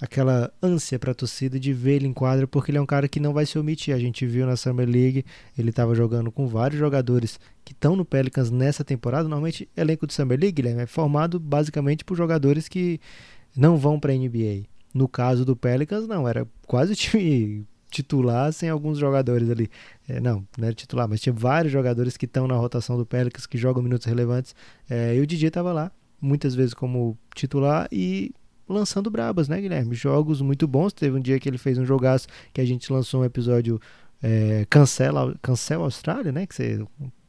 aquela ânsia pra torcida de ver ele em quadra, porque ele é um cara que não vai se omitir. A gente viu na Summer League, ele estava jogando com vários jogadores que estão no Pelicans nessa temporada. Normalmente, elenco de Summer League Guilherme, é formado basicamente por jogadores que não vão para NBA. No caso do Pelicans, não, era quase o time titular sem alguns jogadores ali. É, não, não era titular, mas tinha vários jogadores que estão na rotação do Pelicans, que jogam minutos relevantes. É, e o DJ estava lá, muitas vezes como titular e lançando brabas, né, Guilherme? Jogos muito bons. Teve um dia que ele fez um jogaço que a gente lançou um episódio é, cancela, cancela Austrália, né? Que você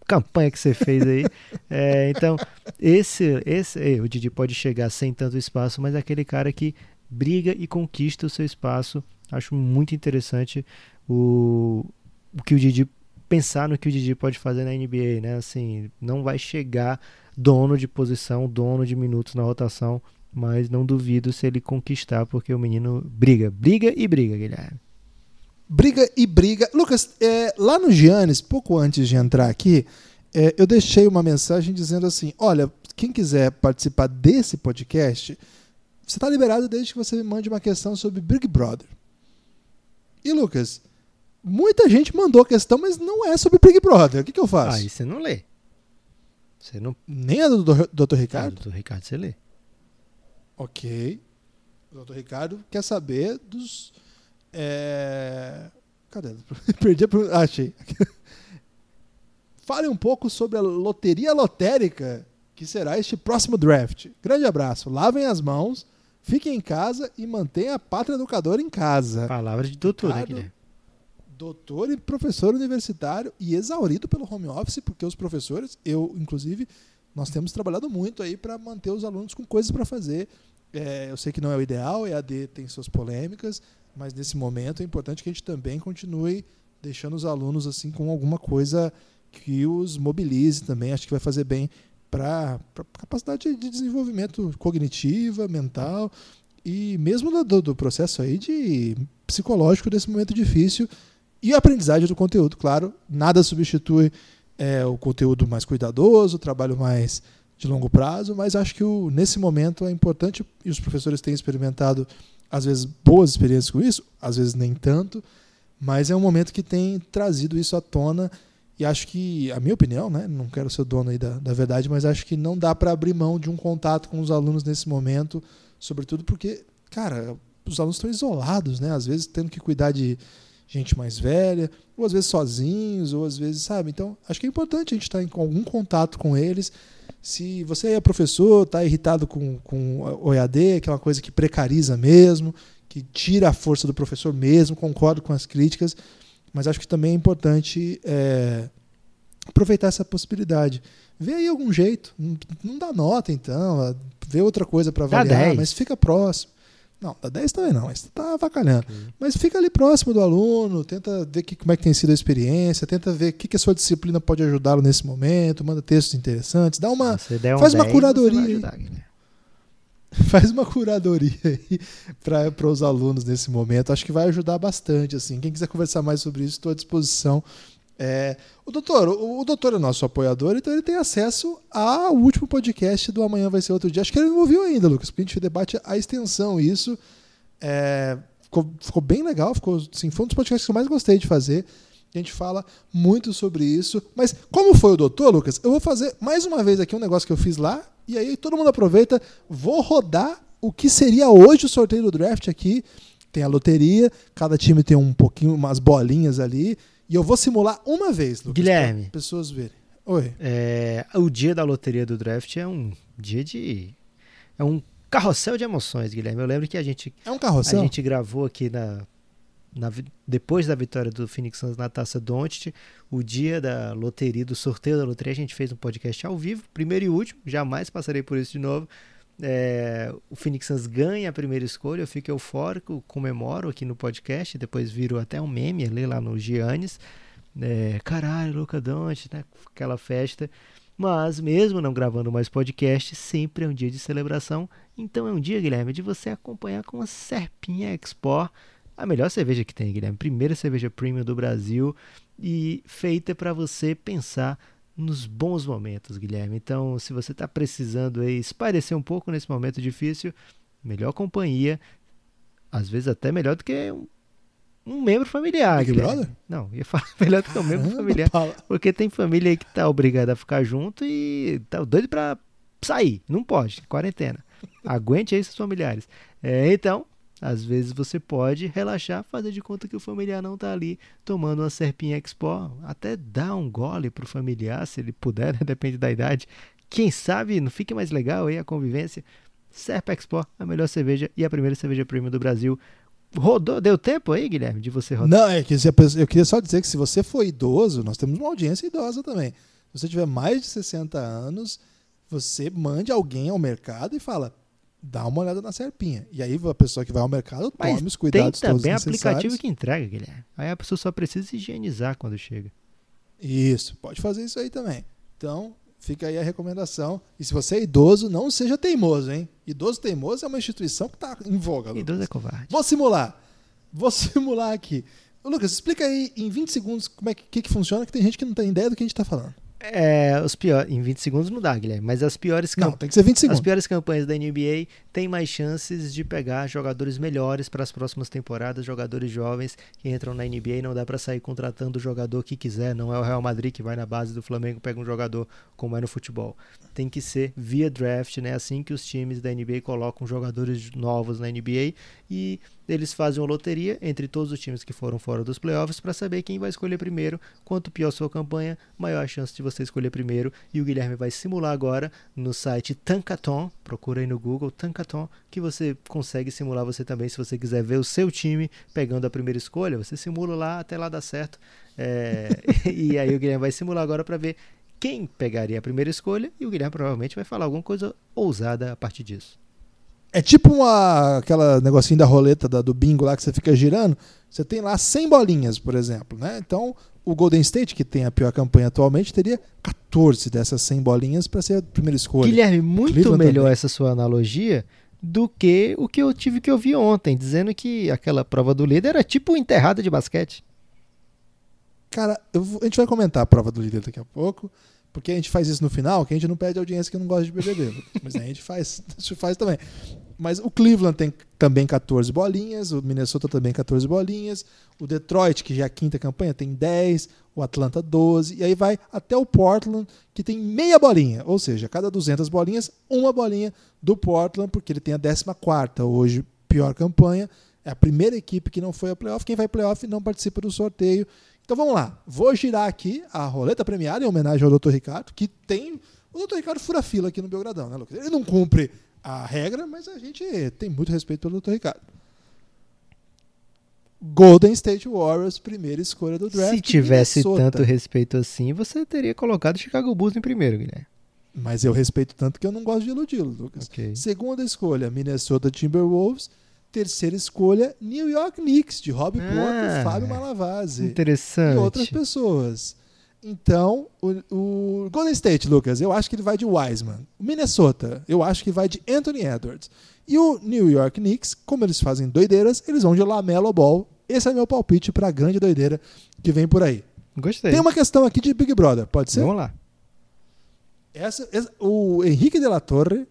campanha que você fez aí. É, então, esse, esse é, o Didi pode chegar sem tanto espaço, mas é aquele cara que briga e conquista o seu espaço. Acho muito interessante o, o que o Didi pensar no que o Didi pode fazer na NBA, né? Assim, não vai chegar dono de posição, dono de minutos na rotação, mas não duvido se ele conquistar, porque o menino briga, briga e briga, Guilherme. Briga e briga. Lucas, é, lá no Giannis, pouco antes de entrar aqui, é, eu deixei uma mensagem dizendo assim: olha, quem quiser participar desse podcast, você está liberado desde que você me mande uma questão sobre Big Brother. E Lucas, muita gente mandou questão, mas não é sobre Big Brother. O que, que eu faço? Aí você não lê. Você não. Nem a do Dr. Ah, Ricardo? doutor Ricardo, você lê. Ok. O Dr. Ricardo quer saber dos. é, Cadê? Perdi a. pergunta. Ah, achei. Fale um pouco sobre a loteria lotérica que será este próximo draft. Grande abraço. Lavem as mãos, fiquem em casa e mantenha a pátria educadora em casa. Palavra de doutor, né, Ricardo, Guilherme? Doutor e professor universitário e exaurido pelo home office, porque os professores, eu inclusive, nós temos trabalhado muito aí para manter os alunos com coisas para fazer. É, eu sei que não é o ideal, EAD tem suas polêmicas, mas nesse momento é importante que a gente também continue deixando os alunos assim com alguma coisa que os mobilize também. Acho que vai fazer bem para a capacidade de desenvolvimento cognitiva, mental e mesmo do, do processo aí de psicológico desse momento difícil e a aprendizagem do conteúdo, claro. Nada substitui é, o conteúdo mais cuidadoso, o trabalho mais de longo prazo, mas acho que o, nesse momento é importante e os professores têm experimentado às vezes boas experiências com isso, às vezes nem tanto, mas é um momento que tem trazido isso à tona e acho que, a minha opinião, né, não quero ser dono aí da, da verdade, mas acho que não dá para abrir mão de um contato com os alunos nesse momento, sobretudo porque, cara, os alunos estão isolados, né, às vezes tendo que cuidar de gente mais velha, ou às vezes sozinhos, ou às vezes, sabe? Então, acho que é importante a gente estar em algum contato com eles. Se você é professor, está irritado com, com o EAD, que é uma coisa que precariza mesmo, que tira a força do professor mesmo, concordo com as críticas, mas acho que também é importante é, aproveitar essa possibilidade. Vê aí algum jeito, não, não dá nota então, vê outra coisa para avaliar, 10. mas fica próximo. Não, dá 10 também não, mas tá avacalhando. Mas fica ali próximo do aluno, tenta ver que, como é que tem sido a experiência, tenta ver o que, que a sua disciplina pode ajudá-lo nesse momento, manda textos interessantes, dá uma, um faz uma 10, curadoria você vai aí. ajudar, Guilherme. faz uma curadoria aí para os alunos nesse momento. Acho que vai ajudar bastante. assim. Quem quiser conversar mais sobre isso, estou à disposição. É, o doutor, o, o doutor é nosso apoiador, então ele tem acesso ao último podcast do Amanhã Vai Ser Outro Dia. Acho que ele não ouviu ainda, Lucas, porque a gente debate a extensão isso. É, ficou, ficou bem legal, ficou, assim, foi um dos podcasts que eu mais gostei de fazer. A gente fala muito sobre isso. Mas como foi o doutor, Lucas? Eu vou fazer mais uma vez aqui um negócio que eu fiz lá. E aí todo mundo aproveita. Vou rodar o que seria hoje o sorteio do draft aqui. Tem a loteria, cada time tem um pouquinho, umas bolinhas ali. E eu vou simular uma vez, Lucas. Guilherme. pra Pessoas verem. Oi. É, o dia da loteria do draft é um dia de. É um carrossel de emoções, Guilherme. Eu lembro que a gente, É um a carrossel? gente gravou aqui na, na depois da vitória do Phoenix Suns na taça Doncic, o dia da loteria, do sorteio da loteria, a gente fez um podcast ao vivo, primeiro e último, jamais passarei por isso de novo. É, o Phoenix Suns ganha a primeira escolha, eu fico eufórico, comemoro aqui no podcast, depois viro até um meme ali lá no Giannis. É, caralho, Luca Doncic, né? Aquela festa. Mas mesmo não gravando mais podcast, sempre é um dia de celebração. Então é um dia, Guilherme, de você acompanhar com a Serpinha Export, a melhor cerveja que tem, Guilherme. Primeira cerveja premium do Brasil e feita para você pensar nos bons momentos, Guilherme. Então, se você está precisando aí espairecer um pouco nesse momento difícil, melhor companhia, às vezes até melhor do que um, um membro familiar, Big Guilherme. Brother? Não, ia falar melhor do que um membro familiar. Porque tem família aí que tá obrigada a ficar junto e tá doido pra sair. Não pode, quarentena. Aguente aí seus familiares. É, então, às vezes você pode relaxar, fazer de conta que o familiar não tá ali tomando uma serpinha Expo. Até dar um gole pro familiar, se ele puder, né? depende da idade. Quem sabe não fique mais legal aí a convivência. Serpa Expo, a melhor cerveja e a primeira cerveja premium do Brasil. Rodou, deu tempo aí, Guilherme, de você rodar? Não, é que eu queria só dizer que se você for idoso, nós temos uma audiência idosa também. Se você tiver mais de 60 anos, você mande alguém ao mercado e fala, dá uma olhada na serpinha. E aí a pessoa que vai ao mercado Mas tome os Tem cuidados todos também aplicativo que entrega, Guilherme. Aí a pessoa só precisa se higienizar quando chega. Isso, pode fazer isso aí também. Então, fica aí a recomendação. E se você é idoso, não seja teimoso, hein? Idoso teimoso é uma instituição que está em voga. Lucas. Idoso é covarde. Vou simular. Vou simular aqui. Ô, Lucas, explica aí em 20 segundos como é que, que, que funciona, que tem gente que não tem ideia do que a gente está falando. É, os piores. Em 20 segundos não dá, Guilherme. Mas as piores Não, tem que ser 20 As segundos. piores campanhas da NBA têm mais chances de pegar jogadores melhores para as próximas temporadas, jogadores jovens que entram na NBA. Não dá para sair contratando o jogador que quiser. Não é o Real Madrid que vai na base do Flamengo e pega um jogador como é no futebol. Tem que ser via draft, né? Assim que os times da NBA colocam jogadores novos na NBA e eles fazem uma loteria entre todos os times que foram fora dos playoffs para saber quem vai escolher primeiro. Quanto pior sua campanha, maior a chance de você escolher primeiro. E o Guilherme vai simular agora no site Tankaton. Procura aí no Google Tankaton, que você consegue simular você também. Se você quiser ver o seu time pegando a primeira escolha, você simula lá até lá dar certo. É, e aí o Guilherme vai simular agora para ver quem pegaria a primeira escolha. E o Guilherme provavelmente vai falar alguma coisa ousada a partir disso. É tipo uma, aquela negocinho da roleta da- do bingo lá que você fica girando. Você tem lá 100 bolinhas, por exemplo. Né? Então, o Golden State, que tem a pior campanha atualmente, teria 14 dessas 100 bolinhas para ser a primeira escolha. Guilherme, muito Cleveland melhor também. essa sua analogia do que o que eu tive que ouvir ontem, dizendo que aquela prova do líder era tipo enterrada de basquete. Cara, vou- a gente vai comentar a prova do líder daqui a pouco, porque a gente faz isso no final, que a gente não pede audiência que não gosta de BBB. mas a gente faz, a gente faz também. Mas o Cleveland tem também 14 bolinhas, o Minnesota também 14 bolinhas, o Detroit, que já é a quinta campanha, tem 10, o Atlanta 12, e aí vai até o Portland, que tem meia bolinha, ou seja, cada 200 bolinhas, uma bolinha do Portland, porque ele tem a 14ª hoje, pior campanha, é a primeira equipe que não foi a playoff, quem vai playoff não participa do sorteio. Então vamos lá, vou girar aqui a roleta premiada em homenagem ao Dr. Ricardo, que tem. O Dr. Ricardo fura fila aqui no Belgradão, né, Lucas? Ele não cumpre a regra, mas a gente tem muito respeito pelo Dr. Ricardo. Golden State Warriors, primeira escolha do draft. Se tivesse tanto respeito assim, você teria colocado Chicago Bulls em primeiro, Guilherme. Mas eu respeito tanto que eu não gosto de iludi-lo, Lucas. Ok. Segunda escolha, Minnesota Timberwolves. Terceira escolha, New York Knicks, de Rob Ah, Porter, Fábio Malavase. Interessante. e outras pessoas. Então, o, o Golden State, Lucas, eu acho que ele vai de Wiseman. O Minnesota, eu acho que vai de Anthony Edwards. E o New York Knicks, como eles fazem doideiras, eles vão de Lamelo Ball. Esse é meu palpite para a grande doideira que vem por aí. Gostei. Tem uma questão aqui de Big Brother, pode ser? Vamos lá. Essa, essa- o Henrique de la Torre,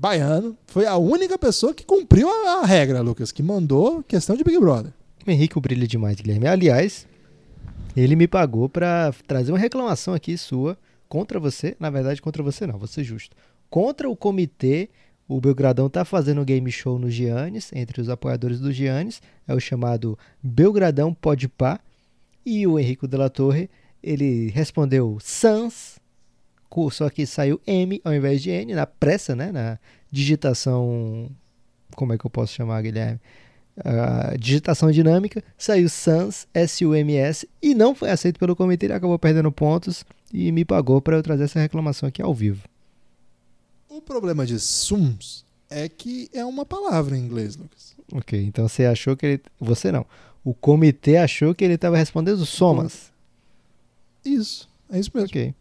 baiano, foi a única pessoa que cumpriu a, a regra, Lucas, que mandou questão de Big Brother. O Henrique brilha demais, Guilherme. Aliás, ele me pagou pra trazer uma reclamação aqui sua contra você. Na verdade, contra você não, ser justo. Contra o comitê, o Belgradão tá fazendo um game show no Giannis, entre os apoiadores do Giannis. É o chamado Belgradão Podpah. E o Henrique de la Torre Ele respondeu Suns, co- só que saiu M ao invés de N, na pressa, né? Na digitação. Como é que eu posso chamar, Guilherme? A digitação dinâmica, saiu Suns, S-U-M-S, e não foi aceito pelo comitê, ele acabou perdendo pontos e me pagou para eu trazer essa reclamação aqui ao vivo. O problema de sums é que é uma palavra em inglês, Lucas. Ok, então você achou que ele. Você não. O comitê achou que ele estava respondendo somas. Isso, é isso mesmo. Ok.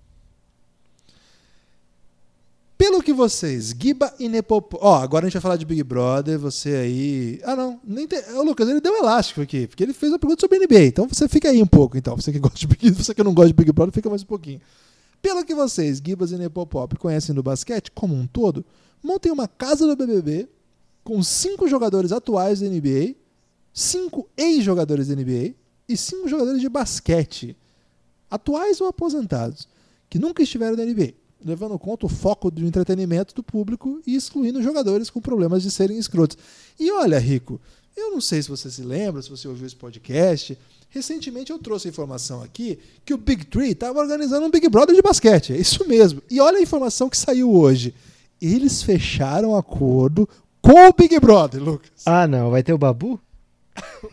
Pelo que vocês, Giba e Nepopop. Ó, agora a gente vai falar de Big Brother. Você aí. Ah, não. Nem tem... Ô, Lucas, ele deu elástico aqui, porque ele fez uma pergunta sobre NBA. Então você fica aí um pouco, então. Você que gosta de Big você que não gosta de Big Brother, fica mais um pouquinho. Pelo que vocês, Gibas e Nepopop, conhecem do basquete como um todo, montem uma casa do BBB com cinco jogadores atuais da NBA, cinco ex-jogadores da NBA e cinco jogadores de basquete, atuais ou aposentados, que nunca estiveram na NBA, levando em conta o foco do entretenimento do público e excluindo jogadores com problemas de serem escrotos. E olha, Rico, eu não sei se você se lembra, se você ouviu esse podcast. Recentemente eu trouxe a informação aqui que o Big Three estava organizando um Big Brother de basquete. É isso mesmo. E olha a informação que saiu hoje. Eles fecharam acordo com o Big Brother, Lucas. Ah, não. Vai ter o Babu?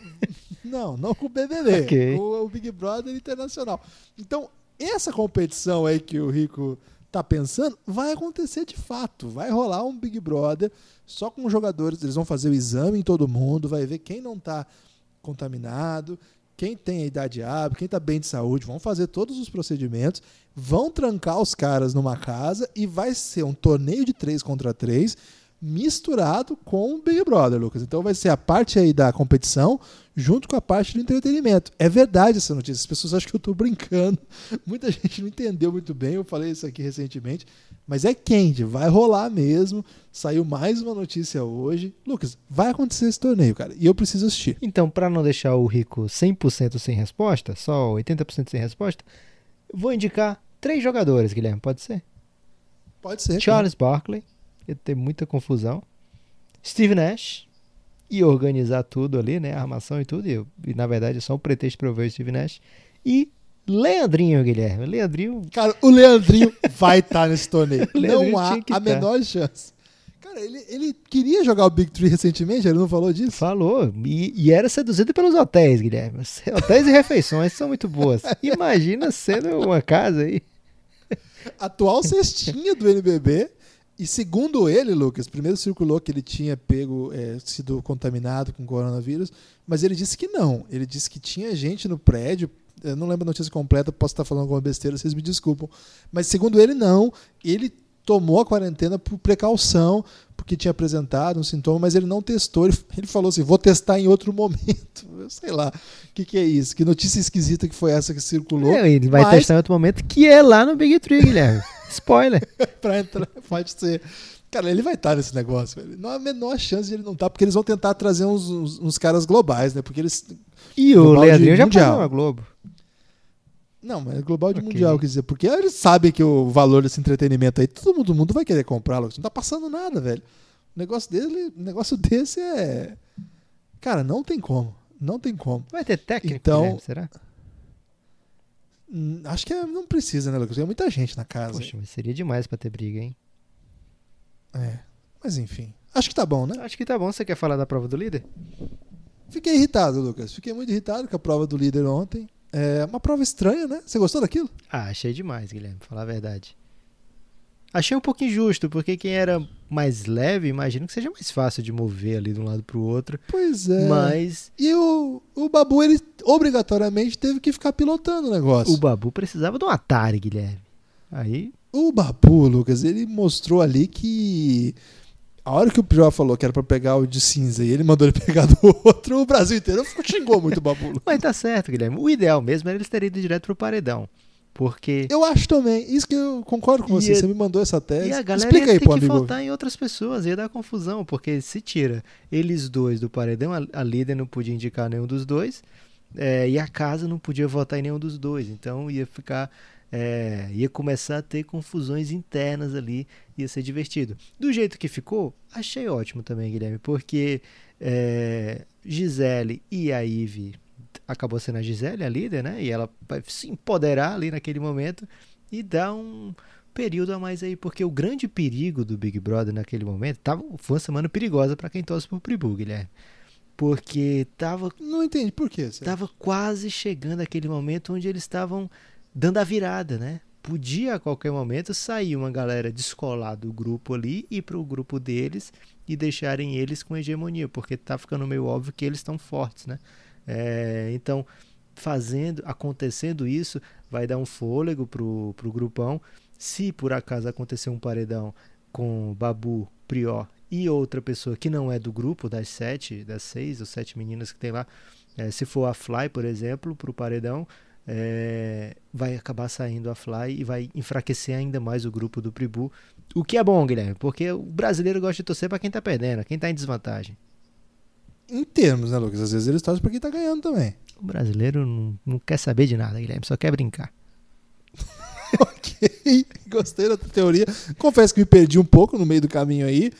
Não, não com o BBB, Ok. com o Big Brother Internacional. Então, essa competição aí que o Rico tá pensando vai acontecer de fato. Vai rolar um Big Brother só com jogadores, eles vão fazer o exame em todo mundo, vai ver quem não tá contaminado, quem tem a idade hábil, quem tá bem de saúde, vão fazer todos os procedimentos, vão trancar os caras numa casa e vai ser um torneio de 3 contra 3 misturado com o Big Brother, Lucas. Então vai ser a parte aí da competição junto com a parte do entretenimento. É verdade essa notícia. As pessoas acham que eu estou brincando. Muita gente não entendeu muito bem. Eu falei isso aqui recentemente. Mas é quente, vai rolar mesmo. Saiu mais uma notícia hoje. Lucas, vai acontecer esse torneio, cara. E eu preciso assistir. Então, para não deixar o Rico 100% sem resposta, só 80% sem resposta, vou indicar três jogadores, Guilherme, pode ser? Pode ser. Charles Barkley, ia ter muita confusão. Steve Nash, e organizar tudo ali, né? Armação e tudo. E, e, na verdade é só um pretexto para eu ver o Steve Nash. E Leandrinho, Guilherme. Leandrinho. Cara, o Leandrinho vai estar nesse torneio. Não há a tá. menor chance. Cara, ele, ele queria jogar o Big Three recentemente, ele não falou disso? Falou. E, e era seduzido pelos hotéis, Guilherme. Hotéis e refeições são muito boas. Imagina sendo uma casa aí. atual cestinha do NBB. E segundo ele, Lucas, primeiro circulou que ele tinha pego, é, sido contaminado com coronavírus, mas ele disse que não. Ele disse que tinha gente no prédio. Eu não lembro a notícia completa, posso estar falando alguma besteira, vocês me desculpam. Mas segundo ele, não. Ele tomou a quarentena por precaução, porque tinha apresentado um sintoma, mas ele não testou. Ele, ele falou assim: vou testar em outro momento. Eu sei lá o que, que é isso. Que notícia esquisita que foi essa que circulou. É, ele vai mas- testar em outro momento, que é lá no Big Tree, Guilherme. Spoiler. pra entrar, pode ser. Cara, ele vai estar nesse negócio, velho. Não há a menor chance de ele não estar, porque eles vão tentar trazer uns, uns- uns caras globais, né? Porque eles. E o Leandrinho já passou na Globo. Não, mas é global de Ok. mundial, quer dizer, porque eles sabem que o valor desse entretenimento aí, todo mundo, mundo vai querer comprar, Lucas. Não tá passando nada, velho. O negócio dele, o negócio desse é. Cara, não tem como. Não tem como. Vai ter técnico, Então- Guilherme, será? Hum, Acho que é- não precisa, né, Lucas? Tem muita gente na casa. Poxa, mas seria demais pra ter briga, hein? É. Mas enfim. Acho que tá bom, né? Acho que tá bom. Você quer falar da prova do líder? Fiquei irritado, Lucas. Fiquei muito irritado com a prova do líder ontem. É uma prova estranha, né? Você gostou daquilo? Ah, achei demais, Guilherme, pra falar a verdade. Achei um pouco injusto, porque quem era mais leve, imagino que seja mais fácil de mover ali de um lado pro outro. Pois é. Mas E o, o Babu, ele obrigatoriamente teve que ficar pilotando o negócio. o Babu precisava de um Atari, Guilherme. Aí, O Babu, Lucas, ele mostrou ali que a hora que o Prior falou que era pra pegar o de cinza e ele mandou ele pegar do outro, o Brasil inteiro xingou muito o Babu. Mas tá certo, Guilherme. O ideal mesmo era eles terem ido direto pro paredão. Porque. Eu acho também. Isso que eu concordo com você. a- Você me mandou essa tese. E a galera Explica aí pro que faltar em outras pessoas, ia dar confusão, porque se tira eles dois do paredão, a, a líder não podia indicar nenhum dos dois, é, e a casa não podia votar em nenhum dos dois, então ia ficar, é, ia começar a ter confusões internas ali, ia ser divertido. Do jeito que ficou, achei ótimo também, Guilherme, porque é, Gisele e a Ive acabou sendo a Gisele, a líder, né? E ela vai se empoderar ali naquele momento e dar um período a mais aí, porque o grande perigo do Big Brother naquele momento tava, foi uma semana perigosa para quem torce pro Pribu, Guilherme. Porque tava. Não entendi por quê. Tava quase chegando aquele momento onde eles estavam dando a virada, né? Podia a qualquer momento sair uma galera descolar do grupo ali e para o grupo deles e deixarem eles com hegemonia, porque tá ficando meio óbvio que eles estão fortes, né? É, então, fazendo, acontecendo isso, vai dar um fôlego pro, pro grupão. Se por acaso acontecer um paredão com Babu, Prior e outra pessoa que não é do grupo, das sete, das seis ou sete meninas que tem lá, é, se for a Fly, por exemplo, para o paredão, é, vai acabar saindo a Fly e vai enfraquecer ainda mais o grupo do Pribu. O que é bom, Guilherme, porque o brasileiro gosta de torcer para quem tá perdendo, quem tá em desvantagem. Em termos, né, Lucas? Às vezes eles torcem pra quem tá ganhando também. O brasileiro não, não quer saber de nada, Guilherme, só quer brincar. ok, gostei da tua teoria. Confesso que me perdi um pouco no meio do caminho aí,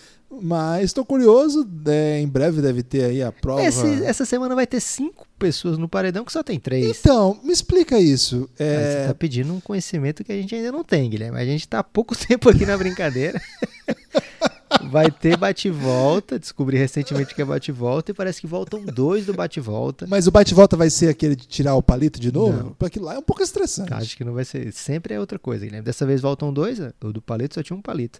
mas estou curioso. é, em breve deve ter aí a prova. Esse- essa semana vai ter cinco pessoas no paredão que só tem três. Então, me explica isso. É, Você tá pedindo um conhecimento que a gente ainda não tem, Guilherme. A gente tá há pouco tempo aqui na brincadeira. Vai ter bate-volta. Descobri recentemente que é bate-volta e parece que voltam dois do bate-volta. Mas o bate-volta vai ser aquele de tirar o palito de novo? Não. Porque lá é um pouco estressante. Acho que não vai ser. Sempre é outra coisa, Guilherme. Dessa vez voltam dois. O do palito só tinha um palito.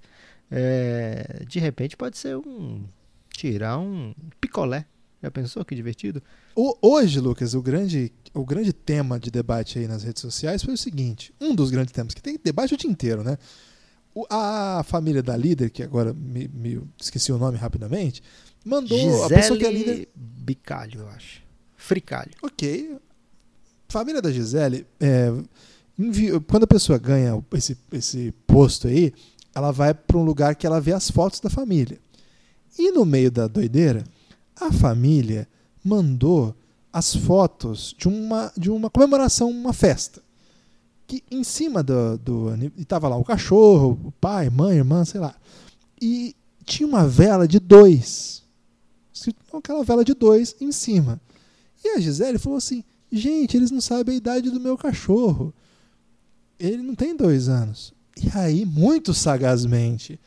É, De repente pode ser um. Tirar um picolé. Já pensou que divertido? O- hoje, Lucas, o grande, o grande tema de debate aí nas redes sociais foi o seguinte: um dos grandes temas, que tem debate o dia inteiro, né? A família da líder, que agora me, me- esqueci o nome rapidamente, mandou a pessoa que é líder. Gisele Bicalho, eu acho. Fricalho. Ok. Família da Gisele, é, envi- quando a pessoa ganha esse, esse posto aí, ela vai para um lugar que ela vê as fotos da família. E no meio da doideira, a família mandou as fotos de uma, de uma comemoração, uma festa. Que em cima do. do e tava lá o cachorro, o pai, mãe, irmã, sei lá. E tinha uma vela de dois. Aquela vela de dois em cima. E a Gisele falou assim: gente, eles não sabem a idade do meu cachorro. Ele não tem dois anos. E aí, muito sagazmente,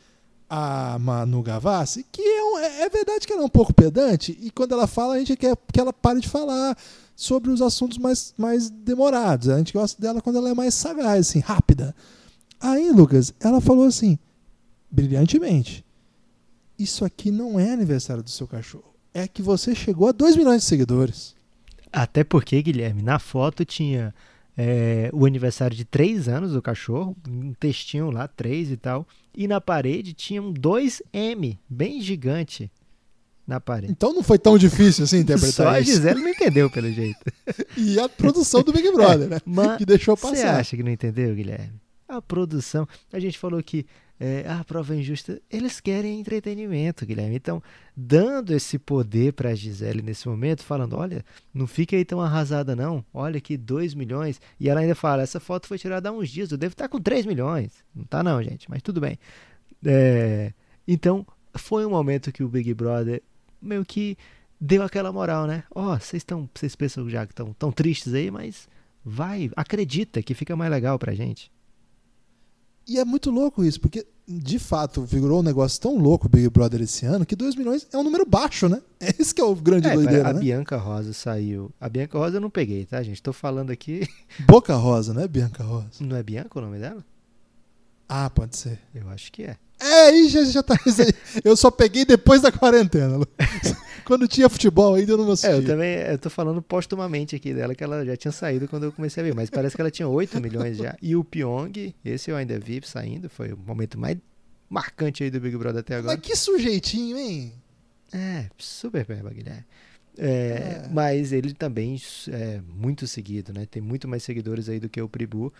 a Manu Gavassi, que é, um- é- é verdade que ela é um pouco pedante, e quando ela fala, a gente quer que ela pare de falar sobre os assuntos mais, mais demorados. A gente gosta dela quando ela é mais sagaz, assim, rápida. Aí, Lucas, ela falou assim, brilhantemente: Isso aqui não é aniversário do seu cachorro. É que você chegou a 2 milhões de seguidores. Até porque, Guilherme, na foto tinha é, o aniversário de três anos do cachorro, um textinho lá, três e tal. E na parede tinha um 2M, bem gigante, na parede. Então não foi tão difícil assim Só interpretar a isso. Gisele não entendeu, pelo jeito. E a produção do Big Brother, né? Mas Que deixou Você passar. acha que não entendeu, Guilherme? A produção. A gente falou que é, a prova é injusta. Eles querem entretenimento, Guilherme. Então, dando esse poder para a Gisele nesse momento, falando: olha, não fica aí tão arrasada, não. Olha aqui, 2 milhões. E ela ainda fala: essa foto foi tirada há uns dias. Eu devo estar com 3 milhões. Não tá, não, gente, mas tudo bem. É, então, foi um momento que o Big Brother meio que deu aquela moral, né? Ó, vocês estão, vocês pensam já que estão tão tristes aí, mas vai, acredita que fica mais legal pra gente. E é muito louco isso, porque de fato virou um negócio tão louco o Big Brother esse ano que 2 milhões é um número baixo, né? É isso que é o grande É, doideira, a né? Bianca Rosa saiu. A Bianca Rosa eu não peguei, tá, gente? Tô falando aqui. Boca Rosa, né, Bianca Rosa? Não é Bianca o nome dela? Ah, pode ser. Eu acho que é. É, aí já, já tá. Eu só peguei depois da quarentena. Quando tinha futebol ainda eu não assisti. É, eu também eu tô falando postumamente aqui dela, que ela já tinha saído quando eu comecei a ver, mas parece que ela tinha 8 milhões já. E o Pyong, esse eu ainda vi saindo, foi o momento mais marcante aí do Big Brother até agora. Mas que sujeitinho, hein? É, super peba, Guilherme. É, É. Mas ele também é muito seguido, né? Tem muito mais seguidores aí do que o Pribu.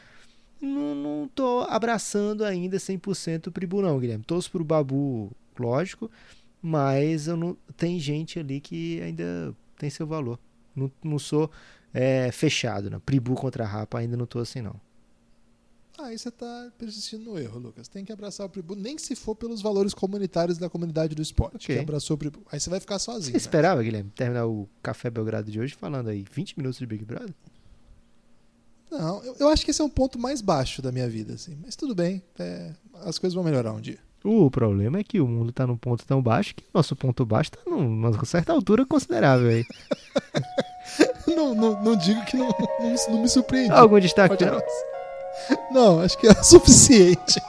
Não, não tô abraçando ainda 100% o Pribu não, Guilherme. Torço pro Babu, lógico, mas eu não, tem gente ali que ainda tem seu valor. Não, não sou é, fechado, né? Pribu contra Rapa ainda não tô assim não. Aí você tá persistindo no erro, Lucas. Tem que abraçar o Pribu, nem se for pelos valores comunitários da comunidade do esporte. Ok. Que abraçou o Pribu. Aí você vai ficar Você sozinho. né? esperava, Guilherme, terminar o Café Belgrado de hoje falando aí 20 minutos de Big Brother? Não, eu, eu acho que esse é um ponto mais baixo da minha vida, assim. Mas tudo bem, é, as coisas vão melhorar um dia. O problema é que o mundo tá num ponto tão baixo que o nosso ponto baixo tá num- numa certa altura considerável aí. não, não, não digo que não, não, não me surpreende. Algum destaque. Não, acho que é o suficiente.